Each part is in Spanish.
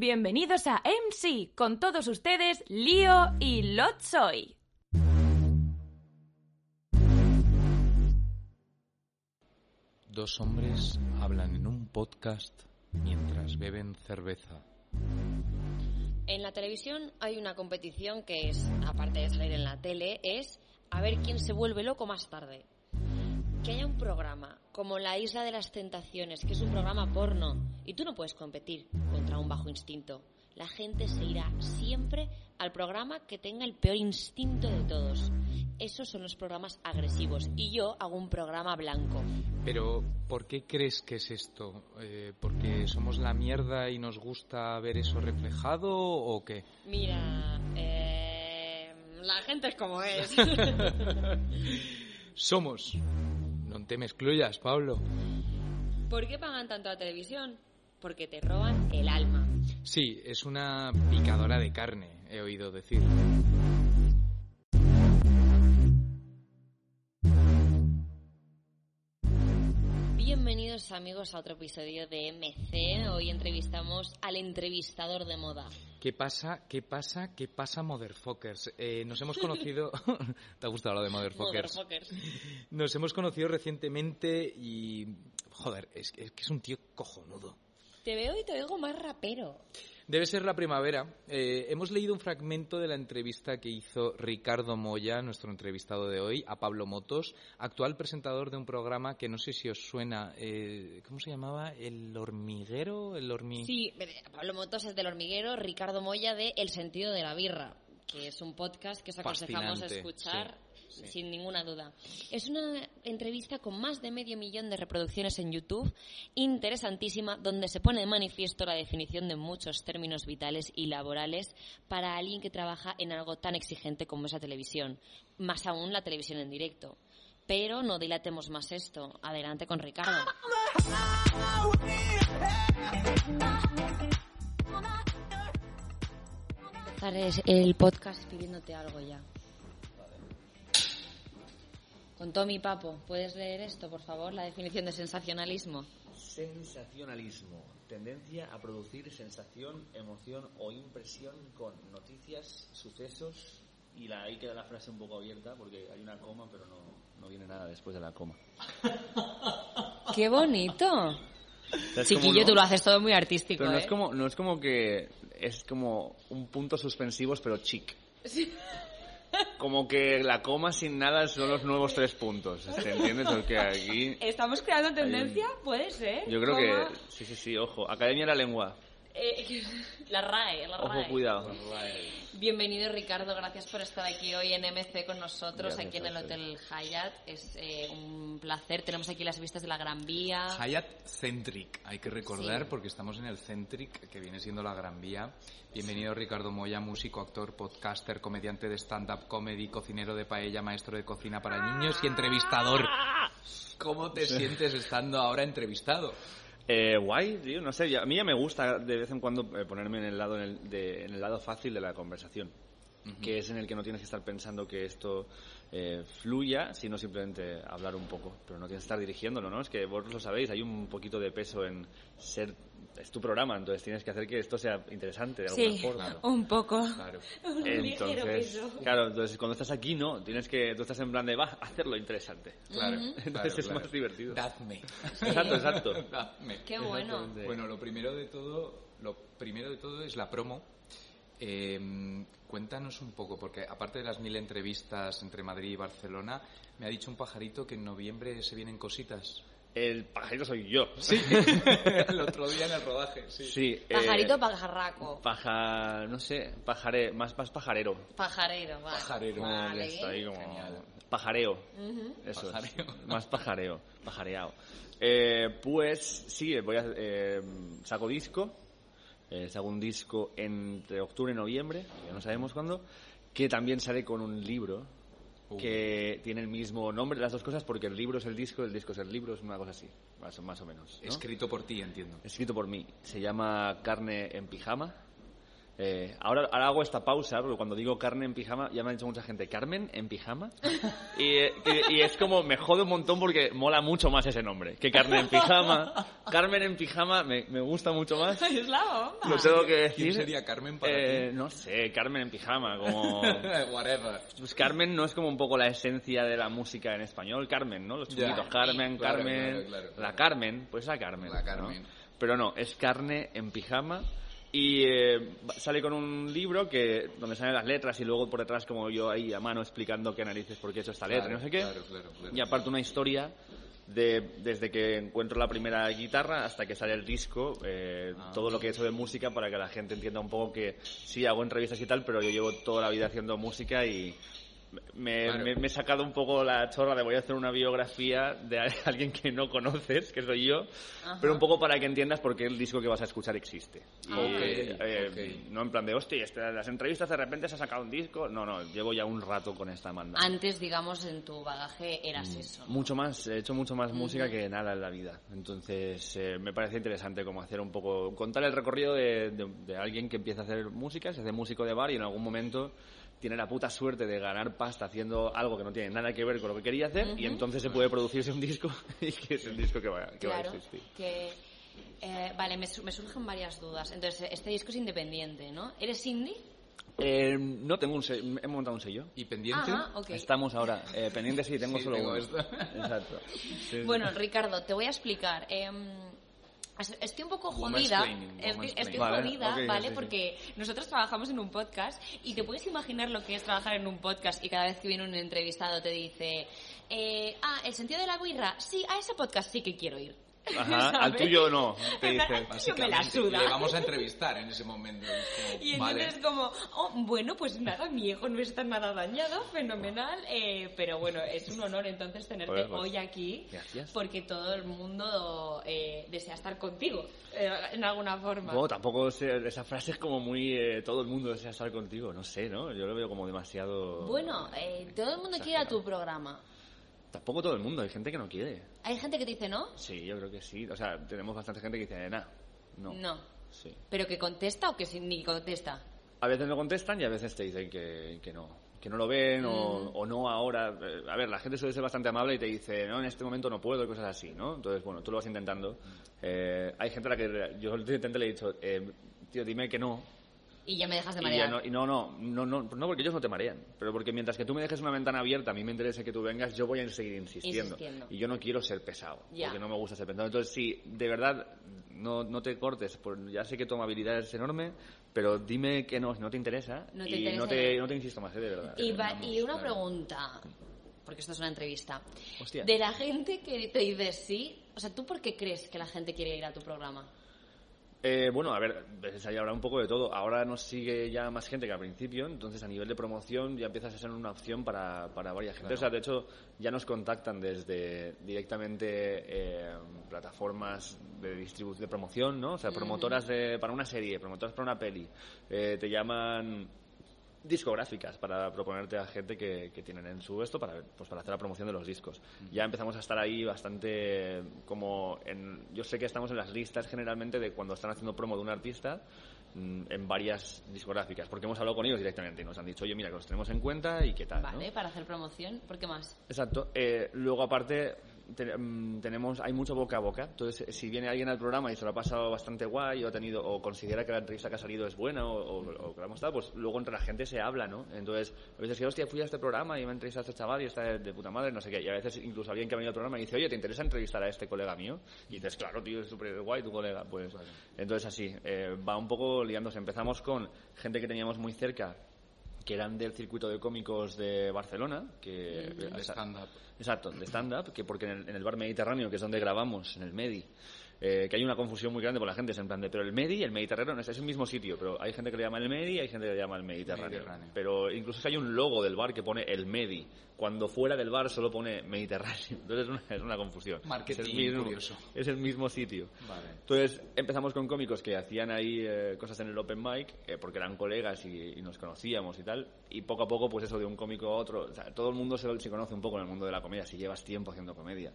Bienvenidos a MC, con todos ustedes, Lío y Lotsoy. Dos hombres hablan en un podcast mientras beben cerveza. En la televisión hay una competición que es, aparte de salir en la tele, es a ver quién se vuelve loco más tarde. Que haya un programa como La Isla de las Tentaciones, que es un programa porno, y tú no puedes competir contra un bajo instinto. La gente se irá siempre al programa que tenga el peor instinto de todos. Esos son los programas agresivos. Y yo hago un programa blanco. Pero, ¿por qué crees que es esto? Eh, ¿Porque somos la mierda y nos gusta ver eso reflejado o qué? Mira, eh, la gente es como es. Somos. No te me excluyas, Pablo. ¿Por qué pagan tanto a la televisión? Porque te roban el alma. Sí, es una picadora de carne, he oído decir. Bienvenidos amigos a otro episodio de MC. Hoy entrevistamos al entrevistador de moda. ¿Qué pasa? ¿Qué pasa? ¿Qué pasa, Motherfuckers? Eh, nos hemos conocido... ¿Te ha gustado lo de Motherfuckers? Motherfuckers. Nos hemos conocido recientemente y... Joder, es, es que es un tío cojonudo. Te veo y te oigo más rapero. Debe ser la primavera. Eh, hemos leído un fragmento de la entrevista que hizo Ricardo Moya, nuestro entrevistado de hoy, a Pablo Motos, actual presentador de un programa que no sé si os suena. Eh, ¿Cómo se llamaba? ¿El hormiguero? ¿El hormi... Sí, Pablo Motos es del hormiguero, Ricardo Moya de El sentido de la birra, que es un podcast que os aconsejamos Fascinante, escuchar sí, sí. sin ninguna duda. Es una entrevista con más de medio millón de reproducciones en YouTube, interesantísima, donde se pone de manifiesto la definición de muchos términos vitales y laborales para alguien que trabaja en algo tan exigente como es la televisión, más aún la televisión en directo. Pero no dilatemos más esto. Adelante con Ricardo. El podcast pidiéndote algo ya. Con Tommy Papo, ¿puedes leer esto, por favor? La definición de sensacionalismo. Sensacionalismo. Tendencia a producir sensación, emoción o impresión con noticias, sucesos. Y la, ahí queda la frase un poco abierta porque hay una coma, pero no, no viene nada después de la coma. ¡Qué bonito! Es Chiquillo, como, tú lo haces todo muy artístico, Pero no ¿eh? es como, no es como que es como un punto suspensivos, pero chic. Como que la coma sin nada son los nuevos tres puntos. ¿te ¿Entiendes? Porque aquí ¿Estamos creando tendencia? Puede ser. yo creo que sí, sí, sí. Ojo, Academia de la Lengua. Eh, la RAE, la RAE. Ojo, cuidado. Bienvenido Ricardo, gracias por estar aquí hoy en MC con nosotros, Gracias aquí en el. Hotel Hyatt. Es eh, un placer, tenemos aquí las vistas de la Gran Vía. Hyatt Centric, hay que recordar, Sí. porque estamos en el Centric, que viene siendo la Gran Vía. Bienvenido Ricardo Moya, músico, actor, podcaster, comediante de stand-up comedy, cocinero de paella, maestro de cocina para niños y entrevistador. ¿Cómo te sientes estando ahora entrevistado? Eh, guay, tío, no sé, ya- a mí ya me gusta de vez en cuando eh, ponerme en el lado en el, de- en el lado fácil de la conversación, que es en el que no tienes que estar pensando que esto eh, fluya, sino simplemente hablar un poco, pero no tienes que estar dirigiéndolo, ¿no? Es que vosotros lo sabéis, hay un poquito de peso en ser es tu programa, entonces tienes que hacer que esto sea interesante de alguna Sí, forma. un poco. Claro. Un Entonces, peso. claro, entonces cuando estás aquí no, tienes que tú estás en plan de va, hacerlo interesante. Claro, Entonces claro, es claro. más divertido. Dadme. Exacto, exacto. Dadme. Qué bueno. Bueno, lo primero de todo, lo primero de todo es la promo. Eh, cuéntanos un poco, porque aparte de las mil entrevistas entre Madrid y Barcelona, me ha dicho un pajarito que en noviembre se vienen cositas. El pajarito soy yo. Sí, el otro día en el rodaje, sí. Sí, eh, Pajarito pajarraco. Paja, no sé, pajare, más, más pajarero. Pajarero, vale. Pajarero. Vale. está ahí como Genial. pajareo. Eso Pajareo. es. Más pajareo, pajareado. Eh, pues sí, voy a eh, saco disco. Eh, saco un disco entre octubre y noviembre, ya no sabemos cuándo, que también sale con un libro Uh. que tiene el mismo nombre, las dos cosas, porque el libro es el disco, el disco es el libro, es una cosa así, más, o- más o menos. ¿no? Escrito por ti, entiendo. escrito por mí. Se llama Carne en pijama. Eh, ahora, ahora hago esta pausa, porque cuando digo carne en pijama, ya me ha dicho mucha gente, ¿Carmen en pijama? y, eh, y- y es como, me jode un montón porque mola mucho más ese nombre que carne en pijama. Carmen en pijama me, me gusta mucho más. Es la bomba. Lo tengo que decir. ¿Quién sería Carmen para Eh, No sé, Carmen en pijama, como... Whatever. Pues Carmen no es como un poco la esencia de la música en español, Carmen, ¿no? Los Ya. chunguitos, Carmen, Claro, Carmen, claro, claro, claro. la Carmen, pues la Carmen. La ¿no? Carmen. Pero no, es carne en pijama y eh, sale con un libro que donde salen las letras y luego por detrás como yo ahí a mano explicando qué narices por qué he hecho esta letra y no sé qué. Claro, claro, claro. Y aparte una historia de, desde que encuentro la primera guitarra hasta que sale el disco, eh, Ah. todo lo que he hecho de música para que la gente entienda un poco que sí hago entrevistas y tal, pero yo llevo toda la vida haciendo música y me, Claro. me- me he sacado un poco la chorra de voy a hacer una biografía de alguien que no conoces, que soy yo, pero un poco para que entiendas por qué el disco que vas a escuchar existe. Y, Ok, eh, ok. No en plan de, hostia, este- las entrevistas de repente se ha sacado un disco. No, no, llevo ya un rato con esta banda. Antes, digamos, en tu bagaje eras eso. Mucho más, he hecho mucho más música que nada en la vida. Entonces, eh, me parece interesante como hacer un poco, contar el recorrido de, de- de alguien que empieza a hacer música, se hace músico de bar y en algún momento tiene la puta suerte de ganar pasta haciendo algo que no tiene nada que ver con lo que quería hacer y entonces se puede producirse un disco y que es el disco que va, que va a existir. que... eh, vale, me, su- me surgen varias dudas. Entonces, este disco es independiente, ¿no? ¿Eres indie? Eh, no tengo un sello, he montado un sello. ¿Y pendiente? Ajá, ok. Estamos ahora, eh, pendientes sí, tengo Sí, solo tengo uno. esto. Exacto. Sí, sí. Bueno, Ricardo, te voy a explicar. Es- estoy un poco jodida. Estoy, Vale, jodida, ¿vale? sí, sí. Porque nosotros trabajamos en un podcast y te puedes imaginar lo que es trabajar en un podcast y cada vez que viene un entrevistado te dice, eh, ah, el sentido de la birra, sí, a ese podcast sí que quiero ir. Ajá, al tuyo no, te plan, dice. al tuyo me la Básicamente, suda. Le vamos a entrevistar en ese momento. Es como, Y vale. entonces como, oh, bueno, pues nada, mi hijo no está nada dañado, fenomenal, eh, pero bueno, es un honor entonces tenerte pues, hoy aquí, gracias. porque todo el mundo eh, desea estar contigo, eh, en alguna forma. Bueno, tampoco sé, esa frase es como muy eh, todo el mundo desea estar contigo, no sé, ¿no? Yo lo veo como demasiado... Bueno, eh, todo el mundo quiere a tu programa. Tampoco todo el mundo, hay gente que no quiere. Hay gente que te dice no, Sí, yo creo que sí. O sea, tenemos bastante gente que dice, nah, no. no, Sí. pero que contesta o que ni contesta. A veces no contestan y a veces te dicen que, que no. Que no lo ven o, Mm. o no ahora. Eh, A ver, la gente suele ser bastante amable y te dice, no, en este momento no puedo y cosas así, ¿no? Entonces, bueno, tú lo vas intentando. Eh, hay gente a la que yo repente le he dicho, eh, tío, dime que no, Y ya me dejas de marear. no, y no, no, no, no, no, porque ellos no te marean, pero porque mientras que tú me dejes una ventana abierta, a mí me interesa que tú vengas, yo voy a seguir insistiendo. Insistiendo. Y yo no quiero ser pesado, Ya. porque no me gusta ser pesado. Entonces, sí, de verdad, no, no te cortes, por- ya sé que tu amabilidad es enorme, pero dime que no, si no te interesa, No te y interesa no, te, no te insisto más, ¿eh? de verdad. Y, va- y una pregunta, porque esto es una entrevista. Hostia. De la gente que te dice sí, o sea, ¿tú por qué crees que la gente quiere ir a tu programa? Eh, bueno, a ver, veces ahí habrá un poco de todo. Ahora nos sigue ya más gente que al principio, entonces a nivel de promoción ya empiezas a ser una opción para, para varias gente. O sea, de hecho, ya nos contactan desde directamente eh, plataformas de distribución, de promoción, ¿no? O sea, promotoras de, para una serie, promotoras para una peli. Eh, te llaman discográficas para proponerte a gente que, que tienen en su esto para, pues para hacer la promoción de los discos. Ya empezamos a estar ahí bastante como en... Yo sé que estamos en las listas generalmente de cuando están haciendo promo de un artista mm, en varias discográficas, porque hemos hablado con ellos directamente y nos han dicho, oye, mira, que los tenemos en cuenta y qué tal, ¿no? Vale, para hacer promoción, ¿por qué más? Exacto. Eh, luego, aparte, te- mm, tenemos, hay mucho boca a boca. Entonces, eh, si viene alguien al programa y se lo ha pasado bastante guay o, ha tenido, o considera que la entrevista que ha salido es buena o, o- o que la hemos dado, pues luego entre la gente se habla, ¿no? Entonces, a veces que, hostia, fui a este programa y me ha entrevistado a este chaval y está de, de puta madre, no sé qué. Y a veces incluso alguien que ha venido al programa y dice, oye, ¿te interesa entrevistar a este colega mío? Y dices, claro, tío, es súper guay tu colega. Pues, entonces así, eh, va un poco liándose. Empezamos con gente que teníamos muy cerca que eran del circuito de cómicos de Barcelona, que De stand-up. Exacto, de stand-up, que porque en el, en el bar Mediterráneo, que es donde grabamos, en el Medi, eh, que hay una confusión muy grande por la gente, es en plan de, pero el Medi y el Mediterráneo no es, es el mismo sitio, pero hay gente que le llama el Medi y hay gente que le llama el Mediterráneo. Mediterráneo. Pero incluso si hay un logo del bar que pone el Medi, cuando fuera del bar solo pone Mediterráneo. Entonces es una, es una confusión. Marketing es el mismo, curioso. Es el mismo sitio. Vale. Entonces empezamos con cómicos que hacían ahí eh, cosas en el open mic, eh, porque eran colegas y, y nos conocíamos y tal, y poco a poco pues eso de un cómico a otro, o sea, todo el mundo se, se conoce un poco en el mundo de la comedia, si llevas tiempo haciendo comedia.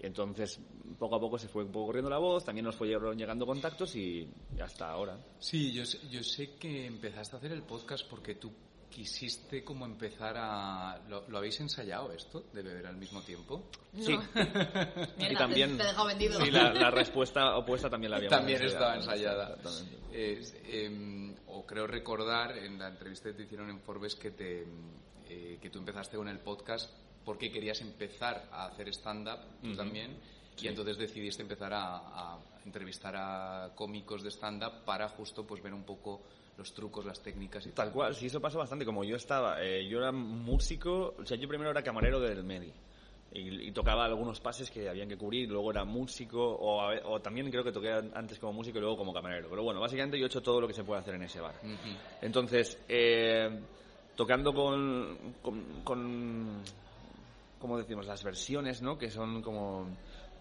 Entonces, poco a poco se fue un poco corriendo la voz, también nos fueron llegando contactos y hasta ahora. Sí, yo, sé- yo sé que empezaste a hacer el podcast porque tú quisiste como empezar a... ¿Lo, lo habéis ensayado esto, de beber al mismo tiempo? Sí, Mierda, y también... Te dejado vendido. Sí, la, la respuesta opuesta también la habíamos También estaba ensayado. ensayada. Exactamente. Es, em, o creo recordar en la entrevista que te hicieron en Forbes que, te, eh, que tú empezaste con el podcast porque querías empezar a hacer stand-up, tú Ujú. también, y entonces decidiste empezar a, a entrevistar a cómicos de stand-up para justo pues ver un poco los trucos, las técnicas y Tal cual, sí, eso pasó bastante. Como yo estaba, eh, yo era músico, o sea, yo primero era camarero del Medi. Y, y tocaba algunos pases que habían que cubrir, luego era músico, o, a o también creo que toqué antes como músico y luego como camarero. Pero bueno, básicamente yo he hecho todo lo que se puede hacer en ese bar. Ujú. Entonces, eh, tocando con, con, con, ¿cómo decimos? Las versiones, ¿no? Que son como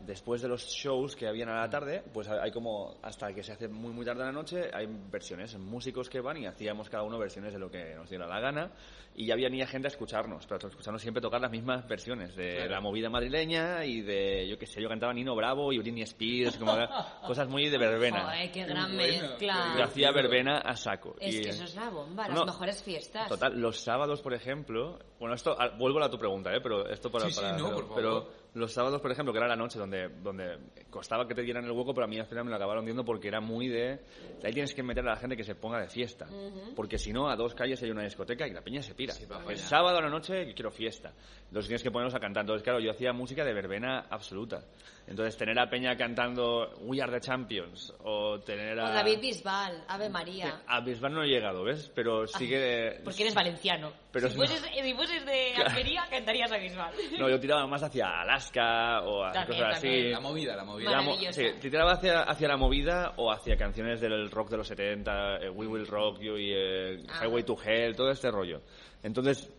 después de los shows que habían a la tarde, pues hay como hasta que se hace muy muy tarde a la noche, hay versiones, músicos que van y hacíamos cada uno versiones de lo que nos diera la gana y ya venía gente a escucharnos, pero a escucharnos siempre tocar las mismas versiones de Claro. la movida madrileña y de, yo qué sé, yo cantaba Nino Bravo y Britney Spears, como cosas muy de verbena. Joder, qué gran mezcla. Yo hacía verbena a saco. Es y- que eso es la bomba, las No. mejores fiestas. Total, los sábados, por ejemplo, bueno, esto ah, vuelvo a tu pregunta, ¿eh? pero esto para, Sí, sí, para- no, pero, por favor. pero los sábados, por ejemplo, que era la noche donde donde costaba que te dieran el hueco, pero a mí al final me lo acabaron viendo porque era muy de ahí tienes que meter a la gente que se ponga de fiesta, porque si no a dos calles hay una discoteca y la peña se pira. Sí, el sábado a la noche quiero fiesta. Entonces tienes que ponerlos a cantar. Entonces, claro, yo hacía música de verbena absoluta. Entonces, tener a Peña cantando We Are the Champions o tener O a David Bisbal, Ave María. a Bisbal no he llegado, ¿ves? Pero sí que Porque eres valenciano. Pero si, no. fueses, si fueses de Almería, cantarías a Bisbal. No, yo tiraba más hacia Alaska o hacia También, cosas así. también. La movida, la movida. La mo- sí, si tiraba hacia, hacia la movida o hacia canciones del rock de los 70, eh, We Will Rock You y eh, Ah. Highway to Hell, todo este rollo. Entonces,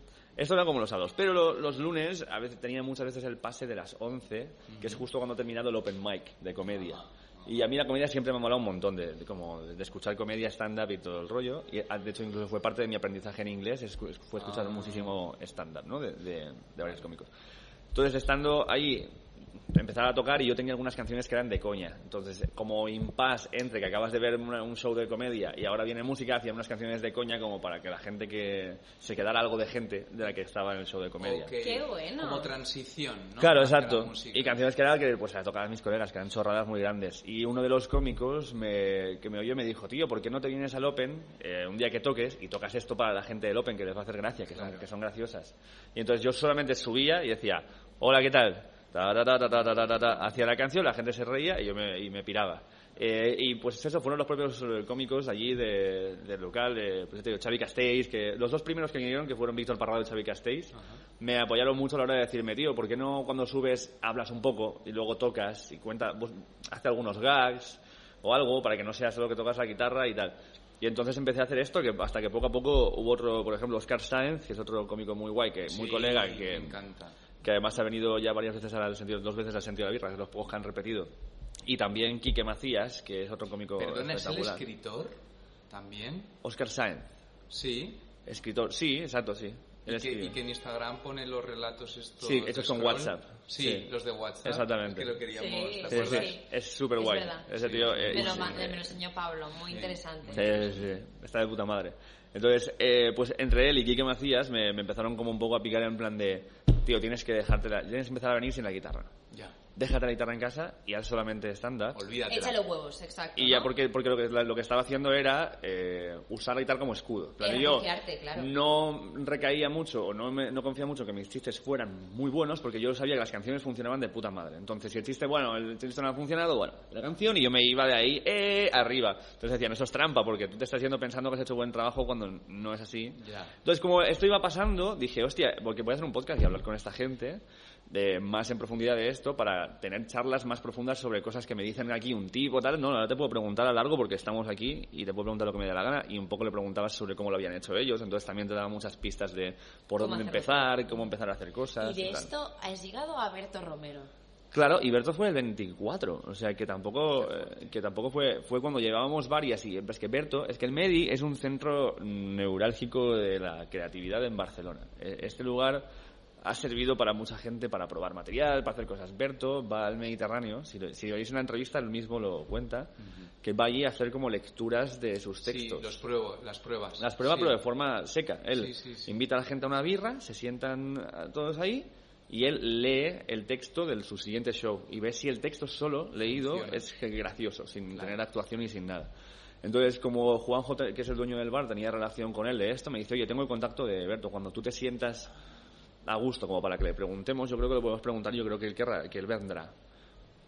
esto era como los sábados. Pero lo- los lunes a veces tenía muchas veces el pase de las 11, que es justo cuando ha terminado el open mic de comedia. Y a mí la comedia siempre me ha molado un montón, de, de como de escuchar comedia, stand-up y todo el rollo. Y ah, de hecho incluso fue parte de mi aprendizaje en inglés, fue escuchar Ah. muchísimo stand-up, ¿no? De, de- de varios cómicos. Entonces, estando ahí, empezaba a tocar y yo tenía algunas canciones que eran de coña. Entonces, como impasse entre que acabas de ver una- un show de comedia y ahora viene música, hacía unas canciones de coña como para que la gente que se quedara algo de gente de la que estaba en el show de comedia. Ok, Qué bueno. Como transición, ¿no? Claro, exacto. Y canciones que era que pues a tocar a mis colegas, que eran chorradas muy grandes. Y uno de los cómicos me- que me oyó me dijo, tío, ¿por qué no te vienes al Open eh, un día que toques y tocas esto para la gente del Open, que les va a hacer gracia, que, son, Claro. que son graciosas? Y entonces yo solamente subía y decía, hola, ¿qué tal? hacia la canción, la gente se reía y yo me, y me piraba. Eh, y pues eso, fueron los propios eh, cómicos allí de, del local, eh, pues te digo, Xavi Castells, que los dos primeros que vinieron, que fueron Víctor Parrado y Xavi Castells, me apoyaron mucho a la hora de decirme, tío, ¿por qué no cuando subes hablas un poco y luego tocas y cuenta, pues, hace algunos gags o algo para que no sea solo que tocas la guitarra y tal? Y entonces empecé a hacer esto, que hasta que poco a poco hubo otro, por ejemplo, Oscar Sáenz, que es otro cómico muy guay, que sí, muy colega, que... Me encanta que además ha venido ya varias veces al sentido, dos veces al sentido de la birra, que los pocos que han repetido. Y también Quique Macías, que es otro cómico Perdona, ¿es el escritor también? Oscar Sáenz, Sí. escritor, sí, exacto, sí. Y que, y que en Instagram pone los relatos estos. Sí, con scroll. WhatsApp. Sí, Sí. los de WhatsApp. Exactamente. Es que lo queríamos. Sí, ¿te acuerdas? sí, es súper Es guay. verdad. Ese tío... eh, Me lo, me lo enseñó Pablo, muy interesante. Sí, sí, sí. Está de puta madre. Entonces, eh, pues entre él y Quique Macías me, me empezaron como un poco a picar en plan de, tío, tienes que dejarte la, tienes que empezar a venir sin la guitarra. Déjate la guitarra en casa y haz solamente stand-up. Olvídate. Échale huevos, exacto. Y ya porque, porque lo, que, lo que estaba haciendo era eh, usar la guitarra como escudo. Era yo confiarte, claro. no recaía mucho o no, me, no confía mucho que mis chistes fueran muy buenos porque yo sabía que las canciones funcionaban de puta madre. Entonces, si el chiste, bueno, el chiste no ha funcionado, bueno, la canción y yo me iba de ahí eh, arriba. Entonces decían, eso es trampa porque tú te estás yendo pensando que has hecho buen trabajo cuando no es así. Ya. Entonces, como esto iba pasando, dije, hostia, porque voy a hacer un podcast y hablar con esta gente de más en profundidad de esto para tener charlas más profundas sobre cosas que me dicen aquí un tipo, tal. No, ahora te puedo preguntar a largo porque estamos aquí y te puedo preguntar lo que me dé la gana y un poco le preguntabas sobre cómo lo habían hecho ellos. Entonces también te daba muchas pistas de por dónde empezar, cómo empezar a hacer cosas. Y de esto has llegado a Berto Romero. Claro, y Berto fue el 24, o sea que tampoco, eh, que tampoco fue, fue cuando llevábamos varias y es que Berto, es que el Medi es un centro neurálgico de la creatividad en Barcelona. Eh, Este lugar ha servido para mucha gente para probar material, para hacer cosas. Berto va al Mediterráneo, si, si veis una entrevista, él mismo lo cuenta, que va allí a hacer como lecturas de sus Sí, textos. los pruebo, las pruebas. Las prueba, Sí. pero de forma seca. Él Sí, sí, sí. invita a la gente a una birra, se sientan eh, todos ahí y él lee el texto de su siguiente show y ve si el texto solo leído Funciona. es gracioso, sin Claro. tener actuación y sin nada. Entonces, como Juanjo, que es el dueño del bar, tenía relación con él de esto, me dice, oye, tengo el contacto de Berto, cuando tú te sientas a gusto como para que le preguntemos, yo creo que lo podemos preguntar, yo creo que él, querrá, que él vendrá.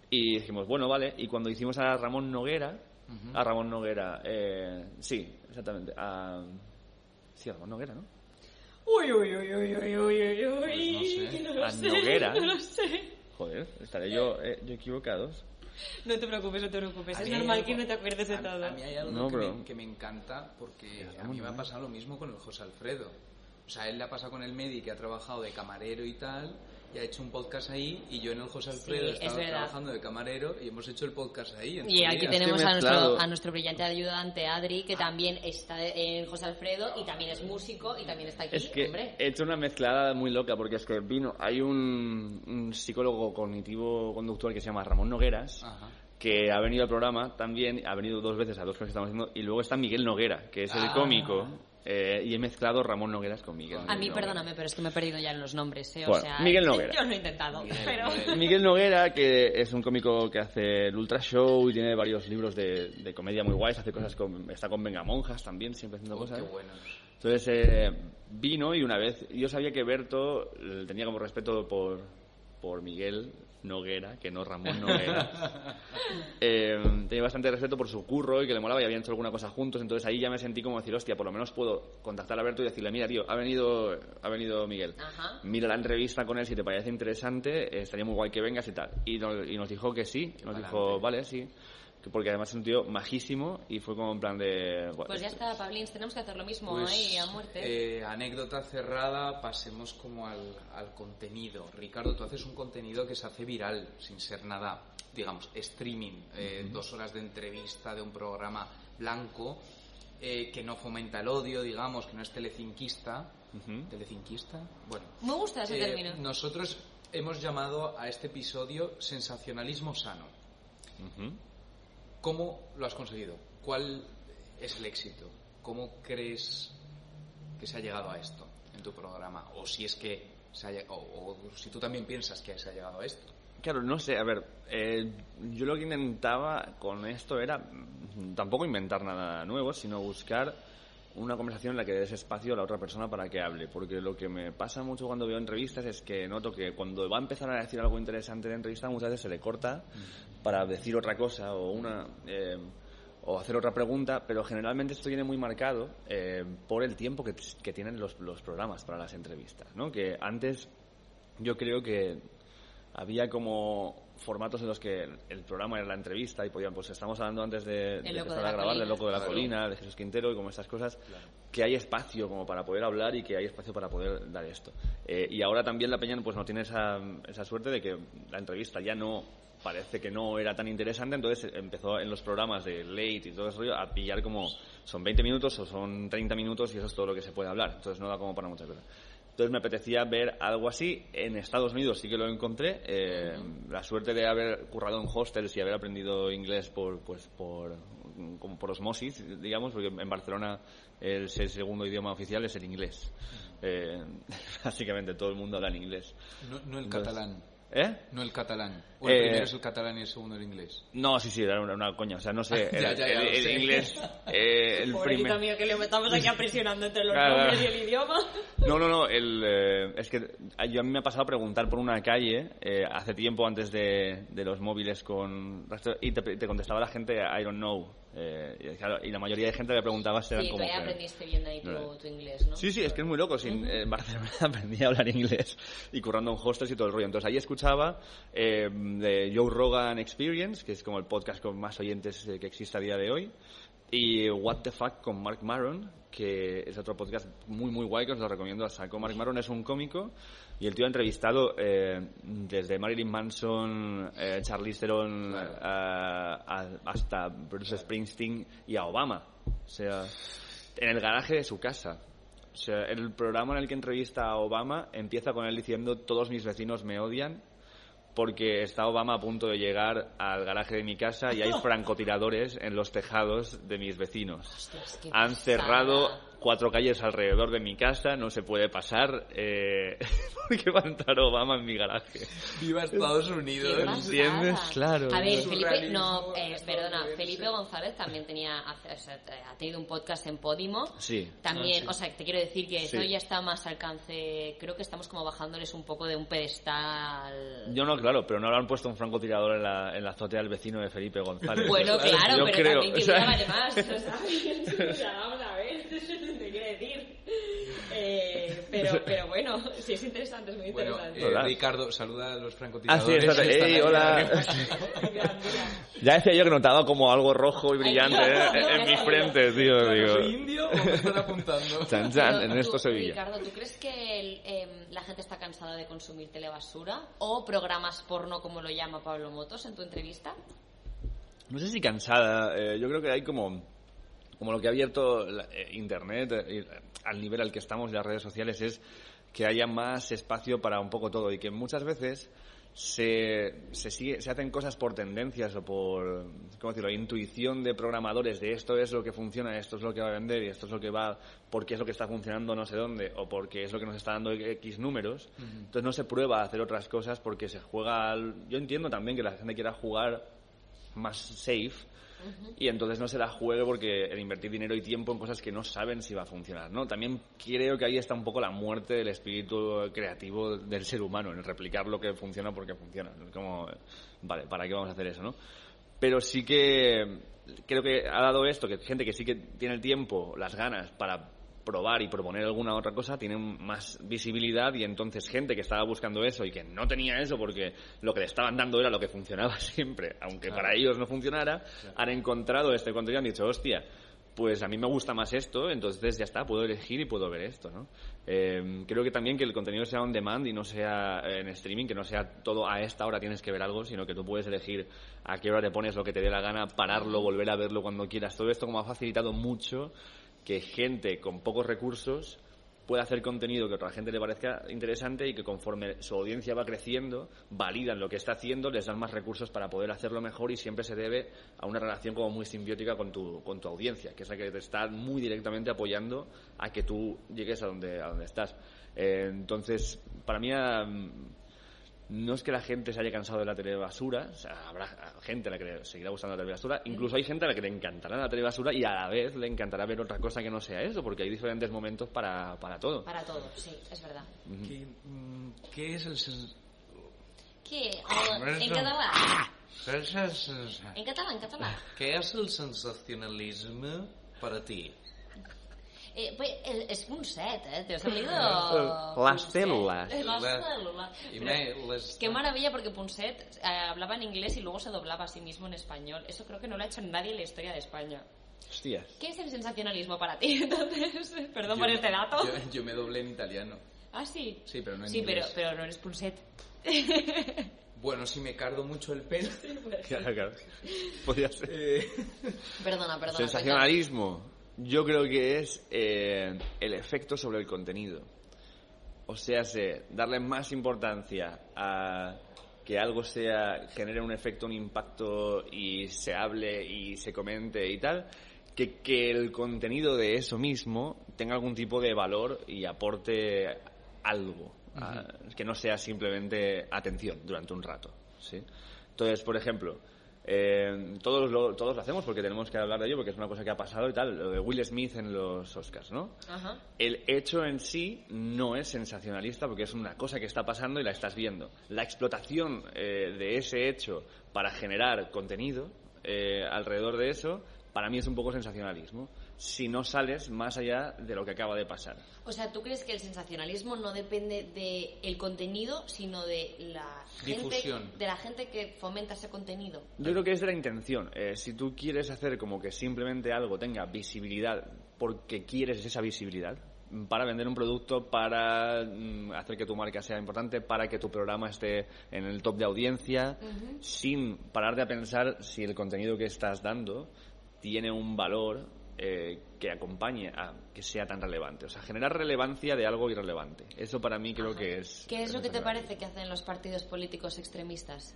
Y dijimos, bueno, vale. Y cuando hicimos a Ramón Noguera, a Ramón Noguera, eh, sí, exactamente. A, sí, a Ramón Noguera, ¿no? Uy, uy, uy, uy, uy, uy, uy, uy. Pues no sé. No lo A sé, Noguera. No lo sé. Joder, estaré yo, eh, yo equivocados. No te preocupes, no te preocupes. A Es normal algo- que no te acuerdes de a- todo. A mí hay algo No, que, me, que me encanta porque a mí me ha Noguera. pasado lo mismo con el José Alfredo. O sea, él le ha pasado con el Medi que ha trabajado de camarero y tal y ha hecho un podcast ahí y yo en el José Alfredo Sí, es estaba trabajando de camarero y hemos hecho el podcast ahí. en Y aquí día. tenemos a nuestro, a nuestro brillante ayudante Adri, que también está en José Alfredo y también es músico y también está aquí. Es que hombre. he hecho una mezclada muy loca porque es que vino, hay un, un psicólogo cognitivo conductual que se llama Ramón Nogueras, Ajá. Que ha venido al programa también, ha venido dos veces a dos cosas que estamos haciendo, y luego está Miguel Noguera, que es el Ah. cómico, eh, y he mezclado Ramón Nogueras con Miguel. A mí, Noguera. perdóname, pero es que me he perdido ya en los nombres, ¿eh? O Bueno, sea, Miguel Noguera. Yo lo he intentado, Miguel, pero... Miguel. Noguera, que es un cómico que hace el Ultra Show y tiene varios libros de, de comedia muy guays, hace cosas con, está con Vengamonjas también, siempre haciendo Uy, cosas. qué bueno. Entonces eh, vino y una vez, yo sabía que Berto tenía como respeto por, por Miguel Noguera, que no Ramón Noguera. Eh, tenía bastante respeto por su curro y que le molaba y habían hecho alguna cosa juntos, entonces ahí ya me sentí como decir, hostia, por lo menos puedo contactar a Berto y decirle, mira, tío, ha venido, ha venido Miguel. Ajá. Mira la entrevista con él si te parece interesante, eh, estaría muy guay que vengas y tal. Y nos, y nos dijo que sí, nos dijo, vale, sí. Que Porque además es un tío majísimo y fue como en plan de... bueno, Pues ya está, Pablins, tenemos que hacer lo mismo Pues, ahí, a muerte. eh, anécdota cerrada, pasemos como al, al contenido. Ricardo, tú haces un contenido que se hace viral, sin ser nada, digamos, streaming, eh, dos horas de entrevista de un programa blanco, eh, que no fomenta el odio, digamos, que no es telecinquista. ¿Telecinquista? Bueno. Me gusta ese Eh, término. Nosotros hemos llamado a este episodio sensacionalismo sano. Ujú. ¿Cómo lo has conseguido? ¿Cuál es el éxito? ¿Cómo crees que se ha llegado a esto en tu programa? O si es que se ha o, o si tú también piensas que se ha llegado a esto. Claro, no sé, a ver, eh, yo lo que intentaba con esto era tampoco inventar nada nuevo, sino buscar una conversación en la que des espacio a la otra persona para que hable, porque lo que me pasa mucho cuando veo entrevistas es que noto que cuando va a empezar a decir algo interesante de entrevista muchas veces se le corta para decir otra cosa o una eh, o hacer otra pregunta, pero generalmente esto viene muy marcado eh, por el tiempo que, que tienen los, los programas para las entrevistas, ¿no? Que antes yo creo que había como formatos en los que el programa era la entrevista y podían, pues estamos hablando antes de, de loco empezar de a la grabar del colina. Loco de la Claro. Colina, de Jesús Quintero y como estas cosas, que hay espacio como para poder hablar y que hay espacio para poder dar esto. Eh, y ahora también la Peña pues no tiene esa, esa suerte de que la entrevista ya no parece que no era tan interesante, entonces empezó en los programas de late y todo ese rollo a pillar como son 20 minutos o son 30 minutos y eso es todo lo que se puede hablar, entonces no da como para muchas cosas. Entonces me apetecía ver algo así. En Estados Unidos sí que lo encontré. Eh, La suerte de haber currado en hostels y haber aprendido inglés por, pues, por, como por osmosis, digamos, porque en Barcelona el se- segundo idioma oficial es el inglés. Eh, básicamente todo el mundo habla en inglés. No, no el Entonces- catalán. ¿Eh? No el catalán. O el Eh, primero es el catalán y el segundo el inglés. No, sí, sí, era una, una coña. O sea, no sé. Ya, el, ya, ya el- el sé. inglés. eh, el primer- mío, que le estamos aquí aprisionando entre los Claro, nombres y claro. el idioma. No, no, no. El, eh, es que yo a mí me ha pasado a preguntar por una calle eh, hace tiempo antes de, de los móviles con y te, te contestaba la gente I don't know. Eh, y, claro, y la mayoría de gente que preguntaba eran Sí, tú como que- aprendiste bien ahí tu, No. tu inglés, ¿no? Sí, sí, es que es muy loco. Sin, en Barcelona aprendí a hablar inglés y currando en hostels y todo el rollo. Entonces ahí escuchaba eh, de Joe Rogan Experience, que es como el podcast con más oyentes eh, que existe a día de hoy, y What the Fuck con Mark Maron, que es otro podcast muy, muy guay que os lo recomiendo a saco. Mark Maron es un cómico y el tío ha entrevistado eh, desde Marilyn Manson, eh, Charlize Theron, Claro. a- a- hasta Bruce Springsteen y a Obama. O sea, en el garaje de su casa. O sea, el programa en el que entrevista a Obama empieza con él diciendo todos mis vecinos me odian porque está Obama a punto de llegar al garaje de mi casa y hay francotiradores en los tejados de mis vecinos. Han cerrado cuatro calles alrededor de mi casa, no se puede pasar eh, porque va a entrar Obama en mi garaje. Viva Estados Unidos. ¿Entiendes? Claro. A ver, Felipe, no, eh, perdona, Felipe González también tenía, o sea, ha tenido un podcast en Podimo. Sí. También, Ah, sí. o sea, te quiero decir que Sí. eso ya está más al alcance. Creo que estamos como bajándoles un poco de un pedestal. Yo no, claro, pero no lo han puesto un francotirador en la, en la azotea del vecino de Felipe González. Bueno, claro, Yo pero creo, también que o sea- vale más. O sea, vamos a ver. Eh, pero, pero bueno, sí es interesante, es muy Bueno, interesante. eh, Hola. Ricardo, saluda a los Ah, francotiradores. sí, exacto. que están Ey, ahí hola. en. Ya decía yo que notaba como algo rojo y brillante Ay, eh, en no, mi no. frente, tío. Claro, Digo. ¿Soy indio o me están apuntando? Chan, chan, Pero en esto tú, Sevilla. Ricardo, ¿tú crees que el, em, la gente está cansada de consumir telebasura o programas porno como lo llama Pablo Motos en tu entrevista? No sé si cansada. eh, yo creo que hay como, como lo que ha abierto la- eh, Internet eh, eh, al nivel al que estamos las redes sociales es que haya más espacio para un poco todo y que muchas veces se, se, sigue, se hacen cosas por tendencias o por, ¿cómo decirlo?, intuición de programadores de esto es lo que funciona, esto es lo que va a vender y esto es lo que va, porque es lo que está funcionando no sé dónde o porque es lo que nos está dando X números. Entonces no se prueba a hacer otras cosas porque se juega... al- Yo entiendo también que la gente quiera jugar más safe y entonces no se la juegue porque el invertir dinero y tiempo en cosas que no saben si va a funcionar, ¿no? También creo que ahí está un poco la muerte del espíritu creativo del ser humano, en replicar lo que funciona porque funciona. Como, vale, ¿para qué vamos a hacer eso, no? Pero sí que creo que ha dado esto, que gente que sí que tiene el tiempo, las ganas para probar y proponer alguna otra cosa, tienen más visibilidad y entonces gente que estaba buscando eso y que no tenía eso porque lo que le estaban dando era lo que funcionaba siempre, aunque Claro. para ellos no funcionara, han encontrado este contenido y han dicho, hostia, pues a mí me gusta más esto, entonces ya está, puedo elegir y puedo ver esto, ¿no? Eh, creo que también que el contenido sea on demand y no sea en streaming, que no sea todo a esta hora tienes que ver algo, sino que tú puedes elegir a qué hora te pones lo que te dé la gana, pararlo, volver a verlo cuando quieras. Todo esto como ha facilitado mucho que gente con pocos recursos pueda hacer contenido que a otra gente le parezca interesante y que conforme su audiencia va creciendo, validan lo que está haciendo, les dan más recursos para poder hacerlo mejor y siempre se debe a una relación como muy simbiótica con tu, con tu audiencia, que es la que te está muy directamente apoyando a que tú llegues a donde, a donde estás. Eh, entonces, para mí, ah, no es que la gente se haya cansado de la telebasura, o sea, habrá gente a la que le seguirá gustando la telebasura, incluso hay gente a la que le encantará la telebasura y a la vez le encantará ver otra cosa que no sea eso, porque hay diferentes momentos para, para todo. Para todo, sí, es verdad. ¿Qué, mm, qué es el... En catalán. ¿Qué es el sens- En catalán, en catalán. ¿Qué es el sensacionalismo para ti? Eh, pues, es un set, ¿eh? Te has salido... Las células. Las Las- células. Pero- les- Qué maravilla porque Punset eh, hablaba en inglés y luego se doblaba a sí mismo en español. Eso creo que no lo ha hecho nadie en la historia de España. Hostias. ¿Qué es el sensacionalismo para ti? Entonces, perdón Yo- por este dato. Yo, yo me doblé en italiano. Ah, sí. Sí, pero no en Sí, pero, inglés. pero no eres Punset. Bueno, si me cardo mucho el pelo. Claro, claro. Podría ser. eh, Perdona, perdona. Sensacionalismo. Yo creo que es eh, el efecto sobre el contenido. O sea, se- darle más importancia a que algo sea genere un efecto, un impacto y se hable y se comente y tal, que que el contenido de eso mismo tenga algún tipo de valor y aporte algo, a- que no sea simplemente atención durante un rato, ¿sí? Entonces, por ejemplo, eh, todos, lo, todos lo hacemos porque tenemos que hablar de ello, porque es una cosa que ha pasado y tal, lo de Will Smith en los Oscars, ¿no? Ajá. El hecho en sí no es sensacionalista porque es una cosa que está pasando y la estás viendo. La explotación eh, de ese hecho para generar contenido eh, alrededor de eso, para mí es un poco sensacionalismo. Si no sales más allá de lo que acaba de pasar. O sea, ¿tú crees que el sensacionalismo no depende del el contenido, sino de la gente, Difusión. de la gente que fomenta ese contenido? Yo creo que es de la intención. Eh, si tú quieres hacer como que simplemente algo tenga visibilidad porque quieres esa visibilidad, para vender un producto, para mm, hacer que tu marca sea importante, para que tu programa esté en el top de audiencia, sin pararte a pensar si el contenido que estás dando tiene un valor eh, que acompañe a que sea tan relevante. O sea, generar relevancia de algo irrelevante. Eso para mí creo que es... ¿Qué es lo que te parece que hacen los partidos políticos extremistas?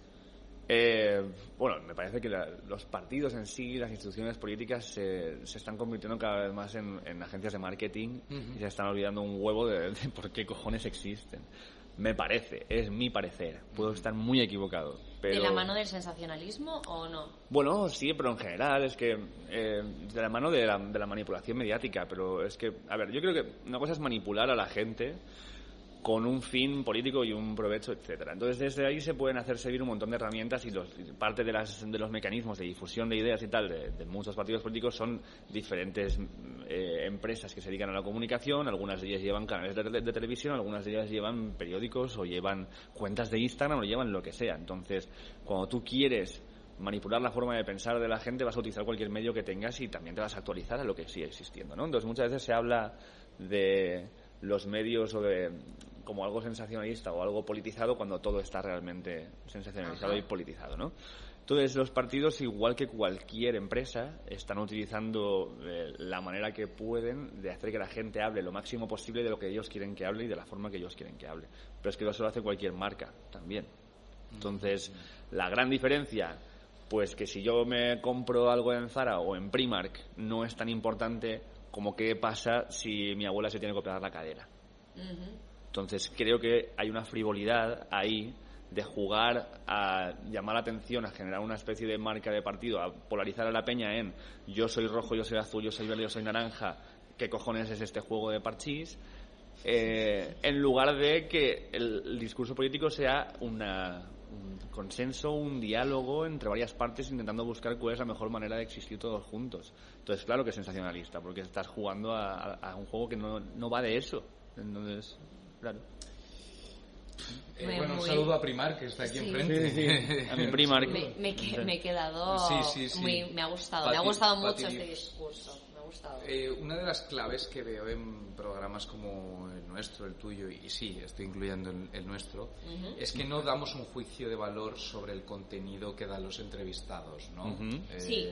Eh, bueno, me parece que los partidos en sí, las instituciones políticas se, se están convirtiendo cada vez más en, agencias de marketing y se están olvidando un huevo de, por qué cojones existen. Me parece, es mi parecer. Puedo estar muy equivocado. Pero... ¿De la mano del sensacionalismo o no? Bueno, sí, pero en general es que eh, de la mano de la, de la manipulación mediática. Pero es que, a ver, yo creo que una cosa es manipular a la gente con un fin político y un provecho, etcétera. Entonces, desde ahí se pueden hacer servir un montón de herramientas y los, parte de, las, de los mecanismos de difusión de ideas y tal de, muchos partidos políticos son diferentes eh, empresas que se dedican a la comunicación. Algunas de ellas llevan canales de, televisión, algunas de ellas llevan periódicos o llevan cuentas de Instagram o llevan lo que sea. Entonces, cuando tú quieres manipular la forma de pensar de la gente, vas a utilizar cualquier medio que tengas y también te vas a actualizar a lo que sigue existiendo, ¿no? Entonces, muchas veces se habla de los medios o de como algo sensacionalista o algo politizado cuando todo está realmente sensacionalizado y politizado, ¿no? Entonces, los partidos, igual que cualquier empresa, están utilizando eh, la manera que pueden de hacer que la gente hable lo máximo posible de lo que ellos quieren que hable y de la forma que ellos quieren que hable. Pero es que eso lo hace cualquier marca también. Entonces, la gran diferencia, pues que si yo me compro algo en Zara o en Primark, no es tan importante como qué pasa si mi abuela se tiene que operar la cadera. Entonces creo que hay una frivolidad ahí de jugar a llamar la atención, a generar una especie de marca de partido, a polarizar a la peña en yo soy rojo, yo soy azul, yo soy verde, yo soy naranja, ¿qué cojones es este juego de parchís? Eh, en lugar de que el, discurso político sea un consenso, un diálogo entre varias partes intentando buscar cuál es la mejor manera de existir todos juntos. Entonces, claro que es sensacionalista, porque estás jugando a, un juego que no, no va de eso. Entonces, claro. Eh, bueno, un saludo a Primar, que está aquí enfrente. A mi Primar. Me, me, he quedado. Muy, me ha gustado. me ha gustado mucho este discurso. Eh, una de las claves que veo en programas como el nuestro, el tuyo, y sí, estoy incluyendo el, nuestro, es que no damos un juicio de valor sobre el contenido que dan los entrevistados, ¿no? Eh, sí,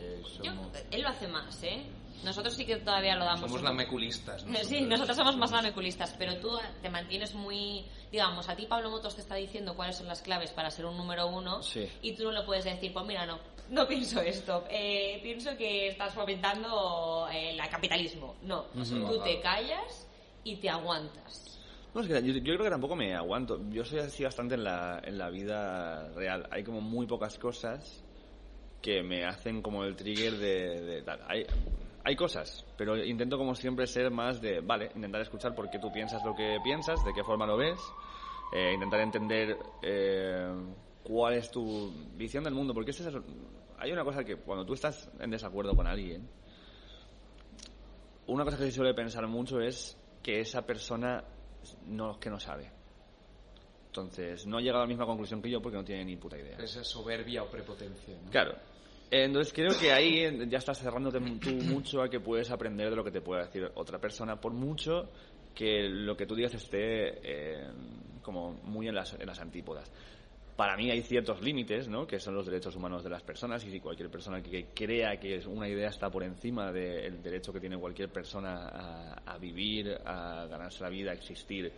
él lo hace más, ¿eh? Nosotros sí que todavía lo damos. Somos lameculistas. ¿no? Sí, nosotros somos más lameculistas, pero tú te mantienes muy, digamos, a ti Pablo Motos te está diciendo cuáles son las claves para ser un número uno y tú no lo puedes decir, pues mira, no, no pienso esto, eh, pienso que estás fomentando el capitalismo. No, tú te callas y te aguantas. No, es que yo, creo que tampoco me aguanto. Yo soy así bastante en la, en la vida real. Hay como muy pocas cosas que me hacen como el trigger de, Hay, hay cosas, pero intento como siempre ser más de, vale, intentar escuchar por qué tú piensas lo que piensas, de qué forma lo ves, eh, intentar entender eh, cuál es tu visión del mundo, porque es hay una cosa que cuando tú estás en desacuerdo con alguien, una cosa que se suele pensar mucho es que esa persona no que no sabe. Entonces, no ha llegado a la misma conclusión que yo porque no tiene ni puta idea. Esa soberbia o prepotencia. Claro. Entonces, creo que ahí ya estás cerrándote tú mucho a que puedes aprender de lo que te puede decir otra persona, por mucho que lo que tú digas esté eh, como muy en las, antípodas para mí hay ciertos límites, ¿no? que son los derechos humanos de las personas y si cualquier persona que crea que una idea está por encima del derecho que tiene cualquier persona a, vivir, a ganarse la vida, a existir,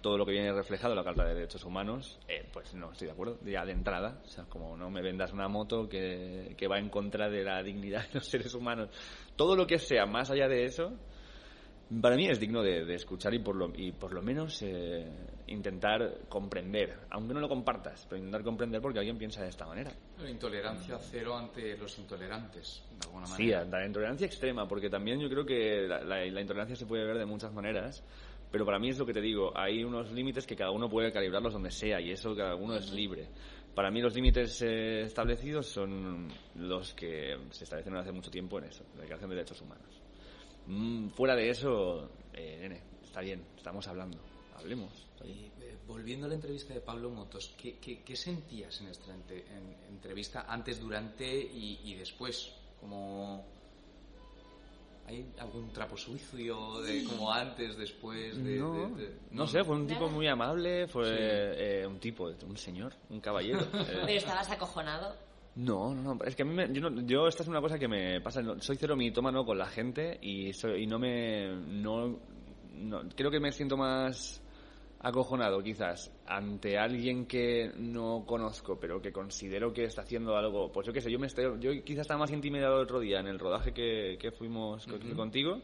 todo lo que viene reflejado en la Carta de Derechos Humanos, eh, pues no estoy de acuerdo, ya de entrada, o sea, como no me vendas una moto que, que va en contra de la dignidad de los seres humanos, todo lo que sea más allá de eso, para mí es digno de, escuchar y por lo, y por lo menos eh, intentar comprender, aunque no lo compartas, pero intentar comprender porque alguien piensa de esta manera. La intolerancia cero ante los intolerantes, de alguna manera. Sí, la intolerancia extrema, porque también yo creo que la, intolerancia se puede ver de muchas maneras, pero para mí es lo que te digo, hay unos límites que cada uno puede calibrarlos donde sea y eso cada uno es libre. Para mí los límites eh, establecidos son los que se establecen hace mucho tiempo en eso, la Declaración de Derechos Humanos. Mm, fuera de eso, eh, nene, está bien, estamos hablando, hablemos. Eh, volviendo a la entrevista de Pablo Motos, ¿qué, sentías en esta entrevista antes, durante y, después? Como ¿Hay algún trapo sucio de como antes, después? De, no, sé, fue un tipo muy amable, fue eh, un tipo, un señor, un caballero. Pero estabas acojonado. No, no, no. Es que a mí me, yo, no- yo esta es una cosa que me pasa. no- Soy cero mitómano con la gente y, soy, y no me. No, no- creo que me siento más acojonado quizás ante alguien que no conozco pero que considero que está haciendo algo pues yo qué sé yo me estoy, yo quizás estaba más intimidado el otro día en el rodaje que, que fuimos fui contigo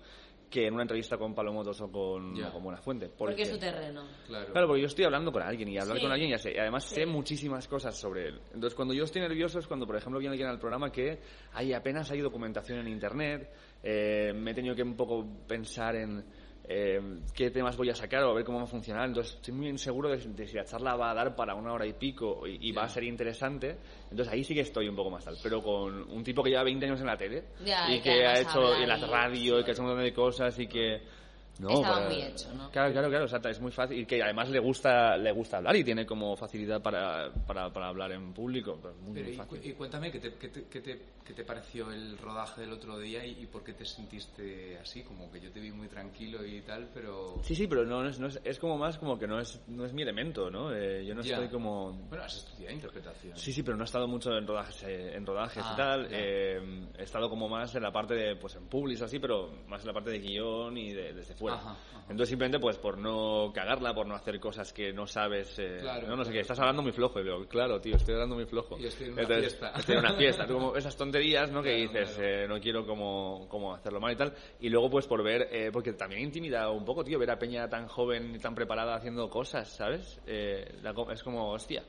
que en una entrevista con Palomotos o con, Ya. o con Buenafuente Porque es su terreno. Claro. Claro, porque yo estoy hablando con alguien y hablar Sí. con alguien ya sé. Y además Sí. sé muchísimas cosas sobre él. Entonces, cuando yo estoy nervioso es cuando, por ejemplo, viene alguien al programa que hay apenas hay documentación en internet. eh, me he tenido que un poco pensar en eh, qué temas voy a sacar o a ver cómo va a funcionar. Entonces, estoy muy inseguro de, de si la charla va a dar para una hora y pico y, y va a ser interesante. Entonces, ahí sí que estoy un poco más tal. Pero con un tipo que lleva 20 años en la tele Ya, y y que, que ha hecho en la radio y que ha hecho un montón de cosas y que. No, Estaba para- muy hecho, ¿no? Claro, claro, claro, exacto, es muy fácil y que además le gusta le gusta hablar y tiene como facilidad para, para, para hablar en público, pues muy, Pero muy y, fácil. cu- y cuéntame, ¿qué te, qué, te, qué te- qué te pareció el rodaje del otro día y, y por qué te sentiste así? Como que yo te vi muy tranquilo y tal, pero... Sí, sí, pero no es, no es, es como más como que no es, no es mi elemento, ¿no? Eh, yo no Ya. estoy como... Bueno, has estudiado interpretación. Sí, sí, pero no he estado mucho en rodajes, eh, en rodajes Ah, y tal. ya. eh, he estado como más en la parte de, pues en publis o así, pero más en la parte de guion y de, desde fuera. Ajá, ajá. Entonces simplemente pues por no cagarla, por no hacer cosas que no sabes. eh, Claro, no, no sé qué, estás hablando muy flojo. Y digo, claro, tío, estoy hablando muy flojo. Y estoy en una Entonces, fiesta. Estoy en una fiesta. Tú como esas tonterías, ¿no? Que dices, claro. eh, no quiero como, como hacerlo mal y tal. Y luego pues por ver, eh, porque también intimida un poco, tío, ver a Peña tan joven y tan preparada haciendo cosas, ¿sabes? Eh, la es como, hostia.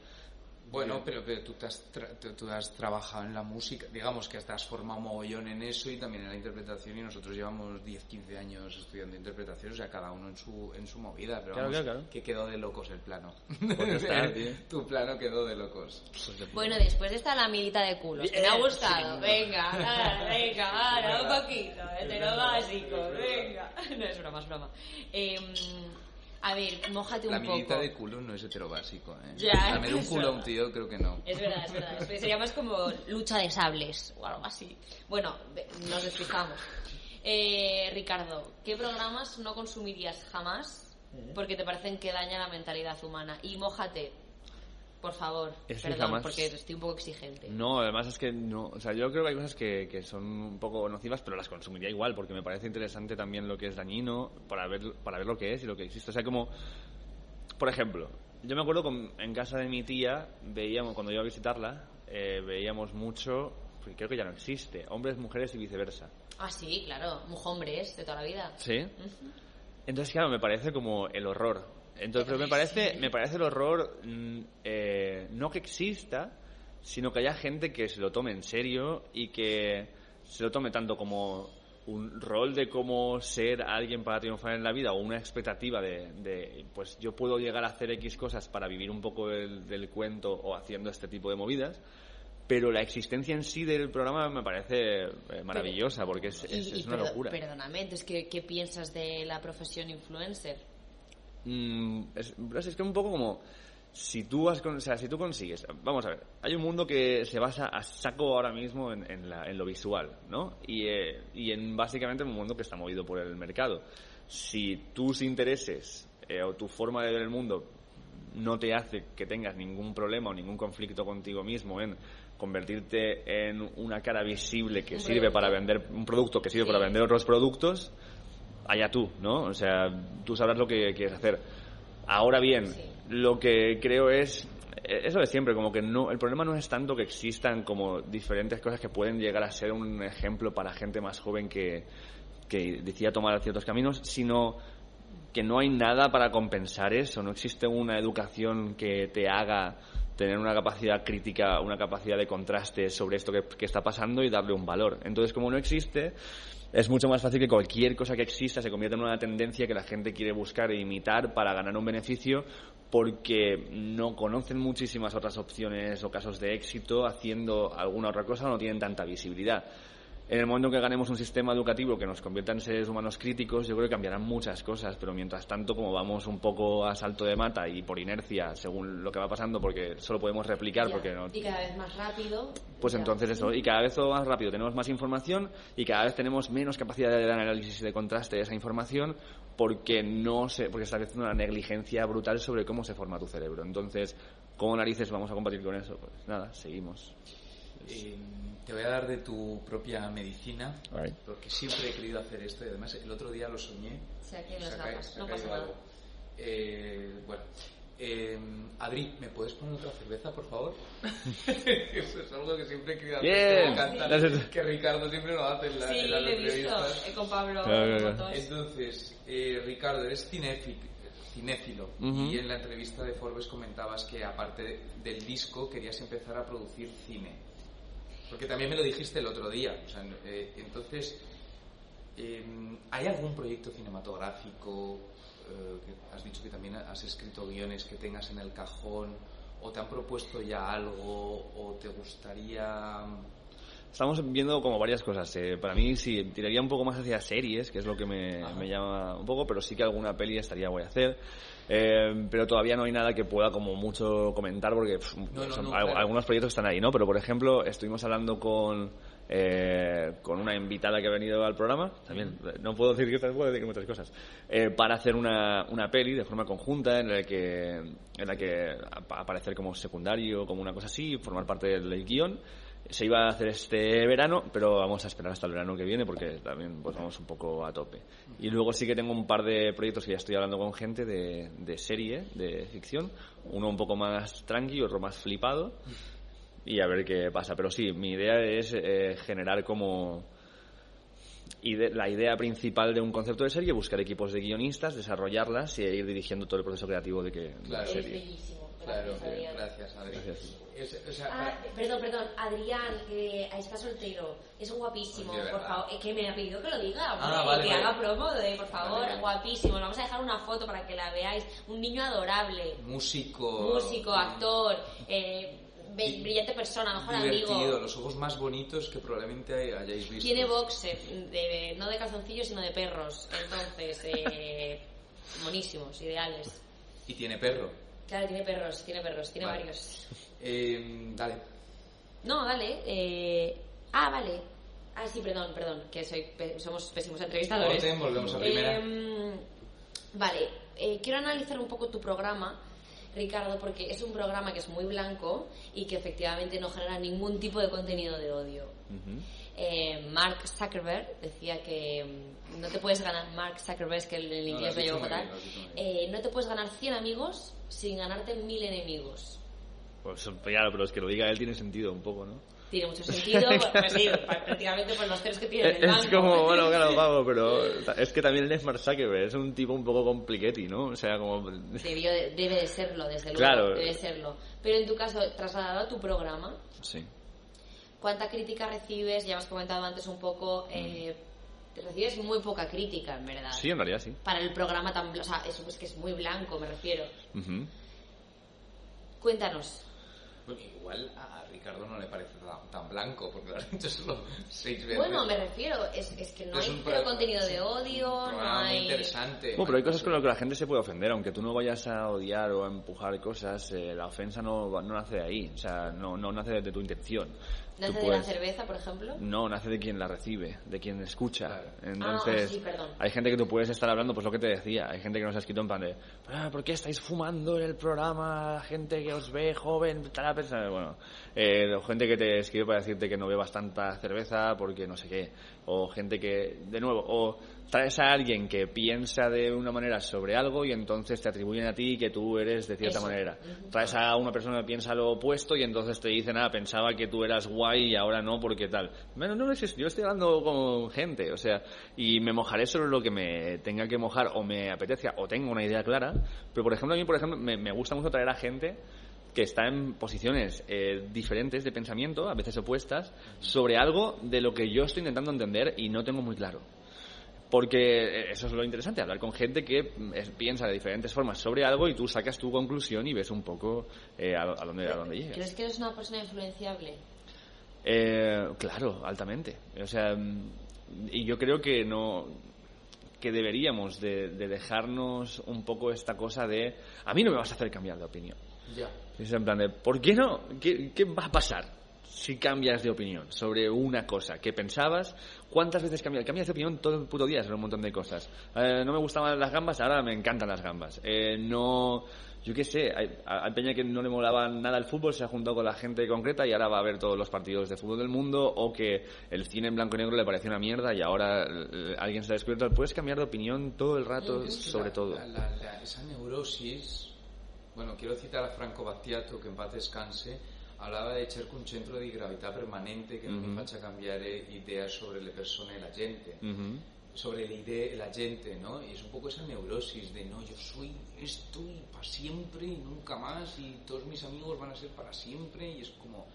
Bueno, pero, pero tú, te has tra- tú- has trabajado en la música, digamos que te has formado mogollón en eso y también en la interpretación y nosotros llevamos 10, 15 años estudiando interpretación, o sea, cada uno en su, en su movida, pero Claro, vamos, claro, claro. que quedó de locos el plano. Pues está, tu plano quedó de locos. Bueno, después de esta lamidita de culos, que me ha gustado. Venga, ahora, venga, ahora, un poquito. Hetero básico, venga. No es broma, es broma. Eh, a ver, mójate un La poco. milita de culo no es heterobásico, ¿eh? Ya, Lamer un culo a un tío creo que no. Es verdad, es verdad. Sería más como lucha de sables o algo así. Bueno, nos despistamos. Eh, Ricardo, ¿qué programas no consumirías jamás porque te parecen que dañan la mentalidad humana? Y mójate, por favor. Perdón, jamás- porque estoy un poco exigente. No, además es que no, o sea, yo creo que hay cosas que, que son un poco nocivas, pero las consumiría igual, porque me parece interesante también lo que es dañino para ver, para ver lo que es y lo que existe. O sea, como, por ejemplo, yo me acuerdo con- en casa de mi tía, veíamos, cuando iba a visitarla, eh, veíamos mucho, porque creo que ya no existe, hombres, mujeres y viceversa. Ah, sí, claro. Mujombres de toda la vida. ¿Sí? Entonces, claro, me parece como el horror. Entonces, pero me parece, me parece el horror mm, eh, no que exista, sino que haya gente que se lo tome en serio y que se lo tome tanto como un rol de cómo ser alguien para triunfar en la vida o una expectativa de, de, pues yo puedo llegar a hacer X cosas para vivir un poco del, del cuento o haciendo este tipo de movidas, pero la existencia en sí del programa me parece eh, maravillosa porque es, es- Y- y es una perdo- locura. Perdóname, entonces, ¿qué, ¿qué piensas de la profesión influencer? Mm, es, es- es que un poco como si tú has o sea, si tú consigues vamos a ver hay un mundo que se basa a saco ahora mismo en, en la- en lo visual no y, eh, y en básicamente un mundo que está movido por el mercado. Si tus intereses eh, o tu forma de ver el mundo no te hace que tengas ningún problema o ningún conflicto contigo mismo en convertirte en una cara visible que sirve para vender un producto que sirve Sí. para vender otros productos allá tú, ¿no? O sea, tú sabrás lo que quieres hacer. Ahora bien, Sí. lo que creo es eh, eso de siempre, como que no, el problema no es tanto que existan como diferentes cosas que pueden llegar a ser un ejemplo para gente más joven que, que decida tomar ciertos caminos, sino que no hay nada para compensar eso, no existe una educación que te haga tener una capacidad crítica, una capacidad de contraste sobre esto que, que está pasando y darle un valor. Entonces, como no existe, es mucho más fácil que cualquier cosa que exista se convierta en una tendencia que la gente quiere buscar e imitar para ganar un beneficio porque no conocen muchísimas otras opciones o casos de éxito haciendo alguna otra cosa o no tienen tanta visibilidad. En el momento en que ganemos un sistema educativo que nos convierta en seres humanos críticos, yo creo que cambiarán muchas cosas, pero mientras tanto, como vamos un poco a salto de mata y por inercia, según lo que va pasando, porque solo podemos replicar, Ya. porque no, Y cada vez más rápido. pues Ya. entonces eso, y cada vez más rápido, tenemos más información y cada vez tenemos menos capacidad de análisis y de contraste de esa información porque no se, porque está haciendo una negligencia brutal sobre cómo se forma tu cerebro. Entonces, ¿cómo narices vamos a combatir con eso? Pues nada, seguimos. Eh, te voy a dar de tu propia medicina, porque siempre he querido hacer esto y además el otro día lo soñé. Se aquí no pasa nada. Eh, bueno, eh, Adri, ¿me puedes poner otra cerveza, por favor? Eso es algo que siempre he querido hacer. Bien. que me encanta, Gracias. que Ricardo siempre lo hace en, la, Sí, en las lo he visto entrevistas. eh, con Pablo. Claro, claro. fotos. Entonces, eh, Ricardo, eres cinéfi- cinéfilo Ujú. y en la entrevista de Forbes comentabas que aparte de- del disco querías empezar a producir cine. Porque también me lo dijiste el otro día. O sea, eh, entonces, eh, ¿hay algún proyecto cinematográfico eh, que has dicho que también has escrito guiones que tengas en el cajón o te han propuesto ya algo o te gustaría Estamos viendo como varias cosas. eh, para mí sí, tiraría un poco más hacia series, que es lo que me, me llama un poco, pero sí que alguna peli estaría guay hacer. Eh, pero todavía no hay nada que pueda como mucho comentar porque pf, No, no, son- no, claro. algunos proyectos están ahí, ¿no? Pero por ejemplo, estuvimos hablando con eh, con una invitada que ha venido al programa, también eh, no puedo decir que estas, puedo decir muchas cosas, eh, para hacer una, una peli de forma conjunta en la que en la que ap- aparecer como secundario, como una cosa así, formar parte del guion. Se iba a hacer este verano, pero vamos a esperar hasta el verano que viene porque también pues vamos un poco a tope. Y luego sí que tengo un par de proyectos que ya estoy hablando con gente de, de serie, de ficción, uno un poco más tranqui, otro más flipado y a ver qué pasa. Pero sí, mi idea es eh, generar como ide- la idea principal de un concepto de serie, buscar equipos de guionistas, desarrollarlas y ir dirigiendo todo el proceso creativo de que de la Claro. Eres serie. bellísimo. Claro, Gracias, bien, Adrián. gracias, Adri. Gracias. Es- Ah, perdón, perdón, Adrián, que está soltero, es guapísimo, Oye, por favor, es que me ha pedido que lo diga, hombre, Ah, vale, que vale. haga promo de, por favor, Vale, guapísimo, le vamos a dejar una foto para que la veáis, un niño adorable, músico. músico, actor, eh, brillante persona, mejor divertido, amigo, los ojos más bonitos que probablemente hay- hayáis visto. tiene boxer, de, no de calzoncillos, sino de perros, entonces, eh, monísimos, ideales. Y tiene perro. Claro, tiene perros, tiene perros, tiene Vale. varios. Eh, dale. No, dale. Eh... Ah, vale. Ah, sí, perdón, perdón, que soy pe- somos pésimos entrevistadores. Volvemos a primera. Eh, vale, eh, quiero analizar un poco tu programa, Ricardo, porque es un programa que es muy blanco y que efectivamente no genera ningún tipo de contenido de odio. Eh, Mark Zuckerberg decía que mm, no te puedes ganar, Mark Zuckerberg, es que el, el No, inglés has lo llevo fatal, eh, no te puedes ganar 100 amigos sin ganarte 1000 enemigos. Pues claro, pero es que lo diga él tiene sentido un poco, ¿no? Tiene mucho sentido, pues, sí, prácticamente pues los tres que tiene en el Es como, bueno, claro, vamos, pero es que también es Mark Zuckerberg, es un tipo un poco compliquetti, ¿no? O sea, como... Debió de- debe de serlo, desde luego, Claro. debe de serlo. Pero en tu caso, trasladado a tu programa, Sí. ¿cuánta crítica recibes? Ya has comentado antes un poco, eh, recibes muy poca crítica, en verdad. Sí, en realidad sí. Para el programa tan, o sea, es, es que es muy blanco, me refiero. Ujú. Cuéntanos. Bueno, igual a Ricardo no le parece tan, tan blanco, porque lo has hecho solo seis veces. Bueno, me refiero, es, es que no Es hay pro- contenido de odio, no hay... interesante. Bueno, pero hay cosas con las que la gente se puede ofender, aunque tú no vayas a odiar o a empujar cosas, eh, la ofensa no, no nace de ahí, o sea, no, no nace de tu intención. ¿Nace Tú de puedes- la cerveza, por ejemplo? No, nace de quien la recibe, de quien escucha. Claro. Entonces, Ah, sí, perdón. hay gente que tú puedes estar hablando, pues lo que te decía, hay gente que nos ha escrito en plan de, "Ah, ¿por qué estáis fumando en el programa? Gente que os ve joven, tal, bueno, eh, gente que te escribe para decirte que no bebas tanta cerveza porque no sé qué, o gente que, de nuevo, o traes a alguien que piensa de una manera sobre algo y entonces te atribuyen a ti que tú eres de cierta Eso. manera. Traes a una persona que piensa lo opuesto y entonces te dicen, ah, pensaba que tú eras guay y ahora no, porque tal. Bueno, no es eso, yo estoy hablando con gente, o sea, y me mojaré sobre lo que me tenga que mojar o me apetezca o tengo una idea clara, pero por ejemplo, a mí, por ejemplo, me, me gusta mucho traer a gente que está en posiciones eh, diferentes de pensamiento, a veces opuestas, sobre algo de lo que yo estoy intentando entender y no tengo muy claro. Porque eh, eso es lo interesante, hablar con gente que mm, es- piensa de diferentes formas sobre algo y tú sacas tu conclusión y ves un poco eh, a, a dónde, a dónde llegas. ¿Crees que eres una persona influenciable? Eh, claro, altamente. O sea, mm, y yo creo que no que deberíamos de, de dejarnos un poco esta cosa de a mí no me vas a hacer cambiar de opinión. Ya. Es en plan de, ¿por qué no? ¿Qué, qué va a pasar si cambias de opinión sobre una cosa que pensabas? ¿Cuántas veces cambias? Cambias de opinión todo el puto día sobre un montón de cosas. Eh, no me gustaban las gambas, ahora me encantan las gambas. Eh, no, yo qué sé, hay, hay peña que no le molaba nada el fútbol, se ha juntado con la gente concreta y ahora va a ver todos los partidos de fútbol del mundo, o que el cine en blanco y negro le pareció una mierda y ahora eh, alguien se ha descubierto. Puedes cambiar de opinión todo el rato sobre la- todo. la- la- la- esa neurosis, bueno, quiero citar a Franco Battiato, che in paz descanse, hablaba de cerca un centro di gravità permanente che non mi faccia cambiare sobre le persone e la gente. Ujú. sobre la idea, la gente, ¿no? Y es un poco esa neurosis de, no, yo soy esto y para siempre y nunca más y todos mis amigos van a ser para siempre y es como...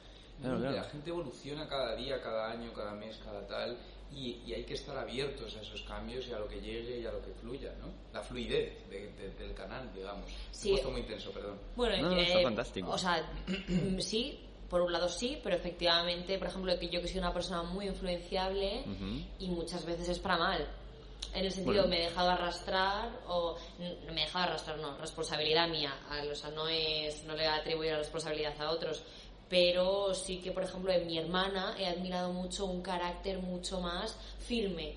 Claro, no, claro. La gente evoluciona cada día, cada año, cada mes, cada tal y, y hay que estar abiertos a esos cambios y a lo que llegue y a lo que fluya, ¿no? La fluidez de- de- del canal, digamos. Sí. Puesto muy intenso, perdón. Bueno, No, no, eh, está fantástico. O sea, sí, por un lado sí, pero efectivamente, por ejemplo, que yo que soy una persona muy influenciable y muchas veces es para mal. En el sentido, Bueno. me he dejado arrastrar o no me he dejado arrastrar, no, responsabilidad mía. A- O sea, no es, no le atribuir la responsabilidad a otros. Pero sí que, por ejemplo, en mi hermana he admirado mucho un carácter mucho más firme.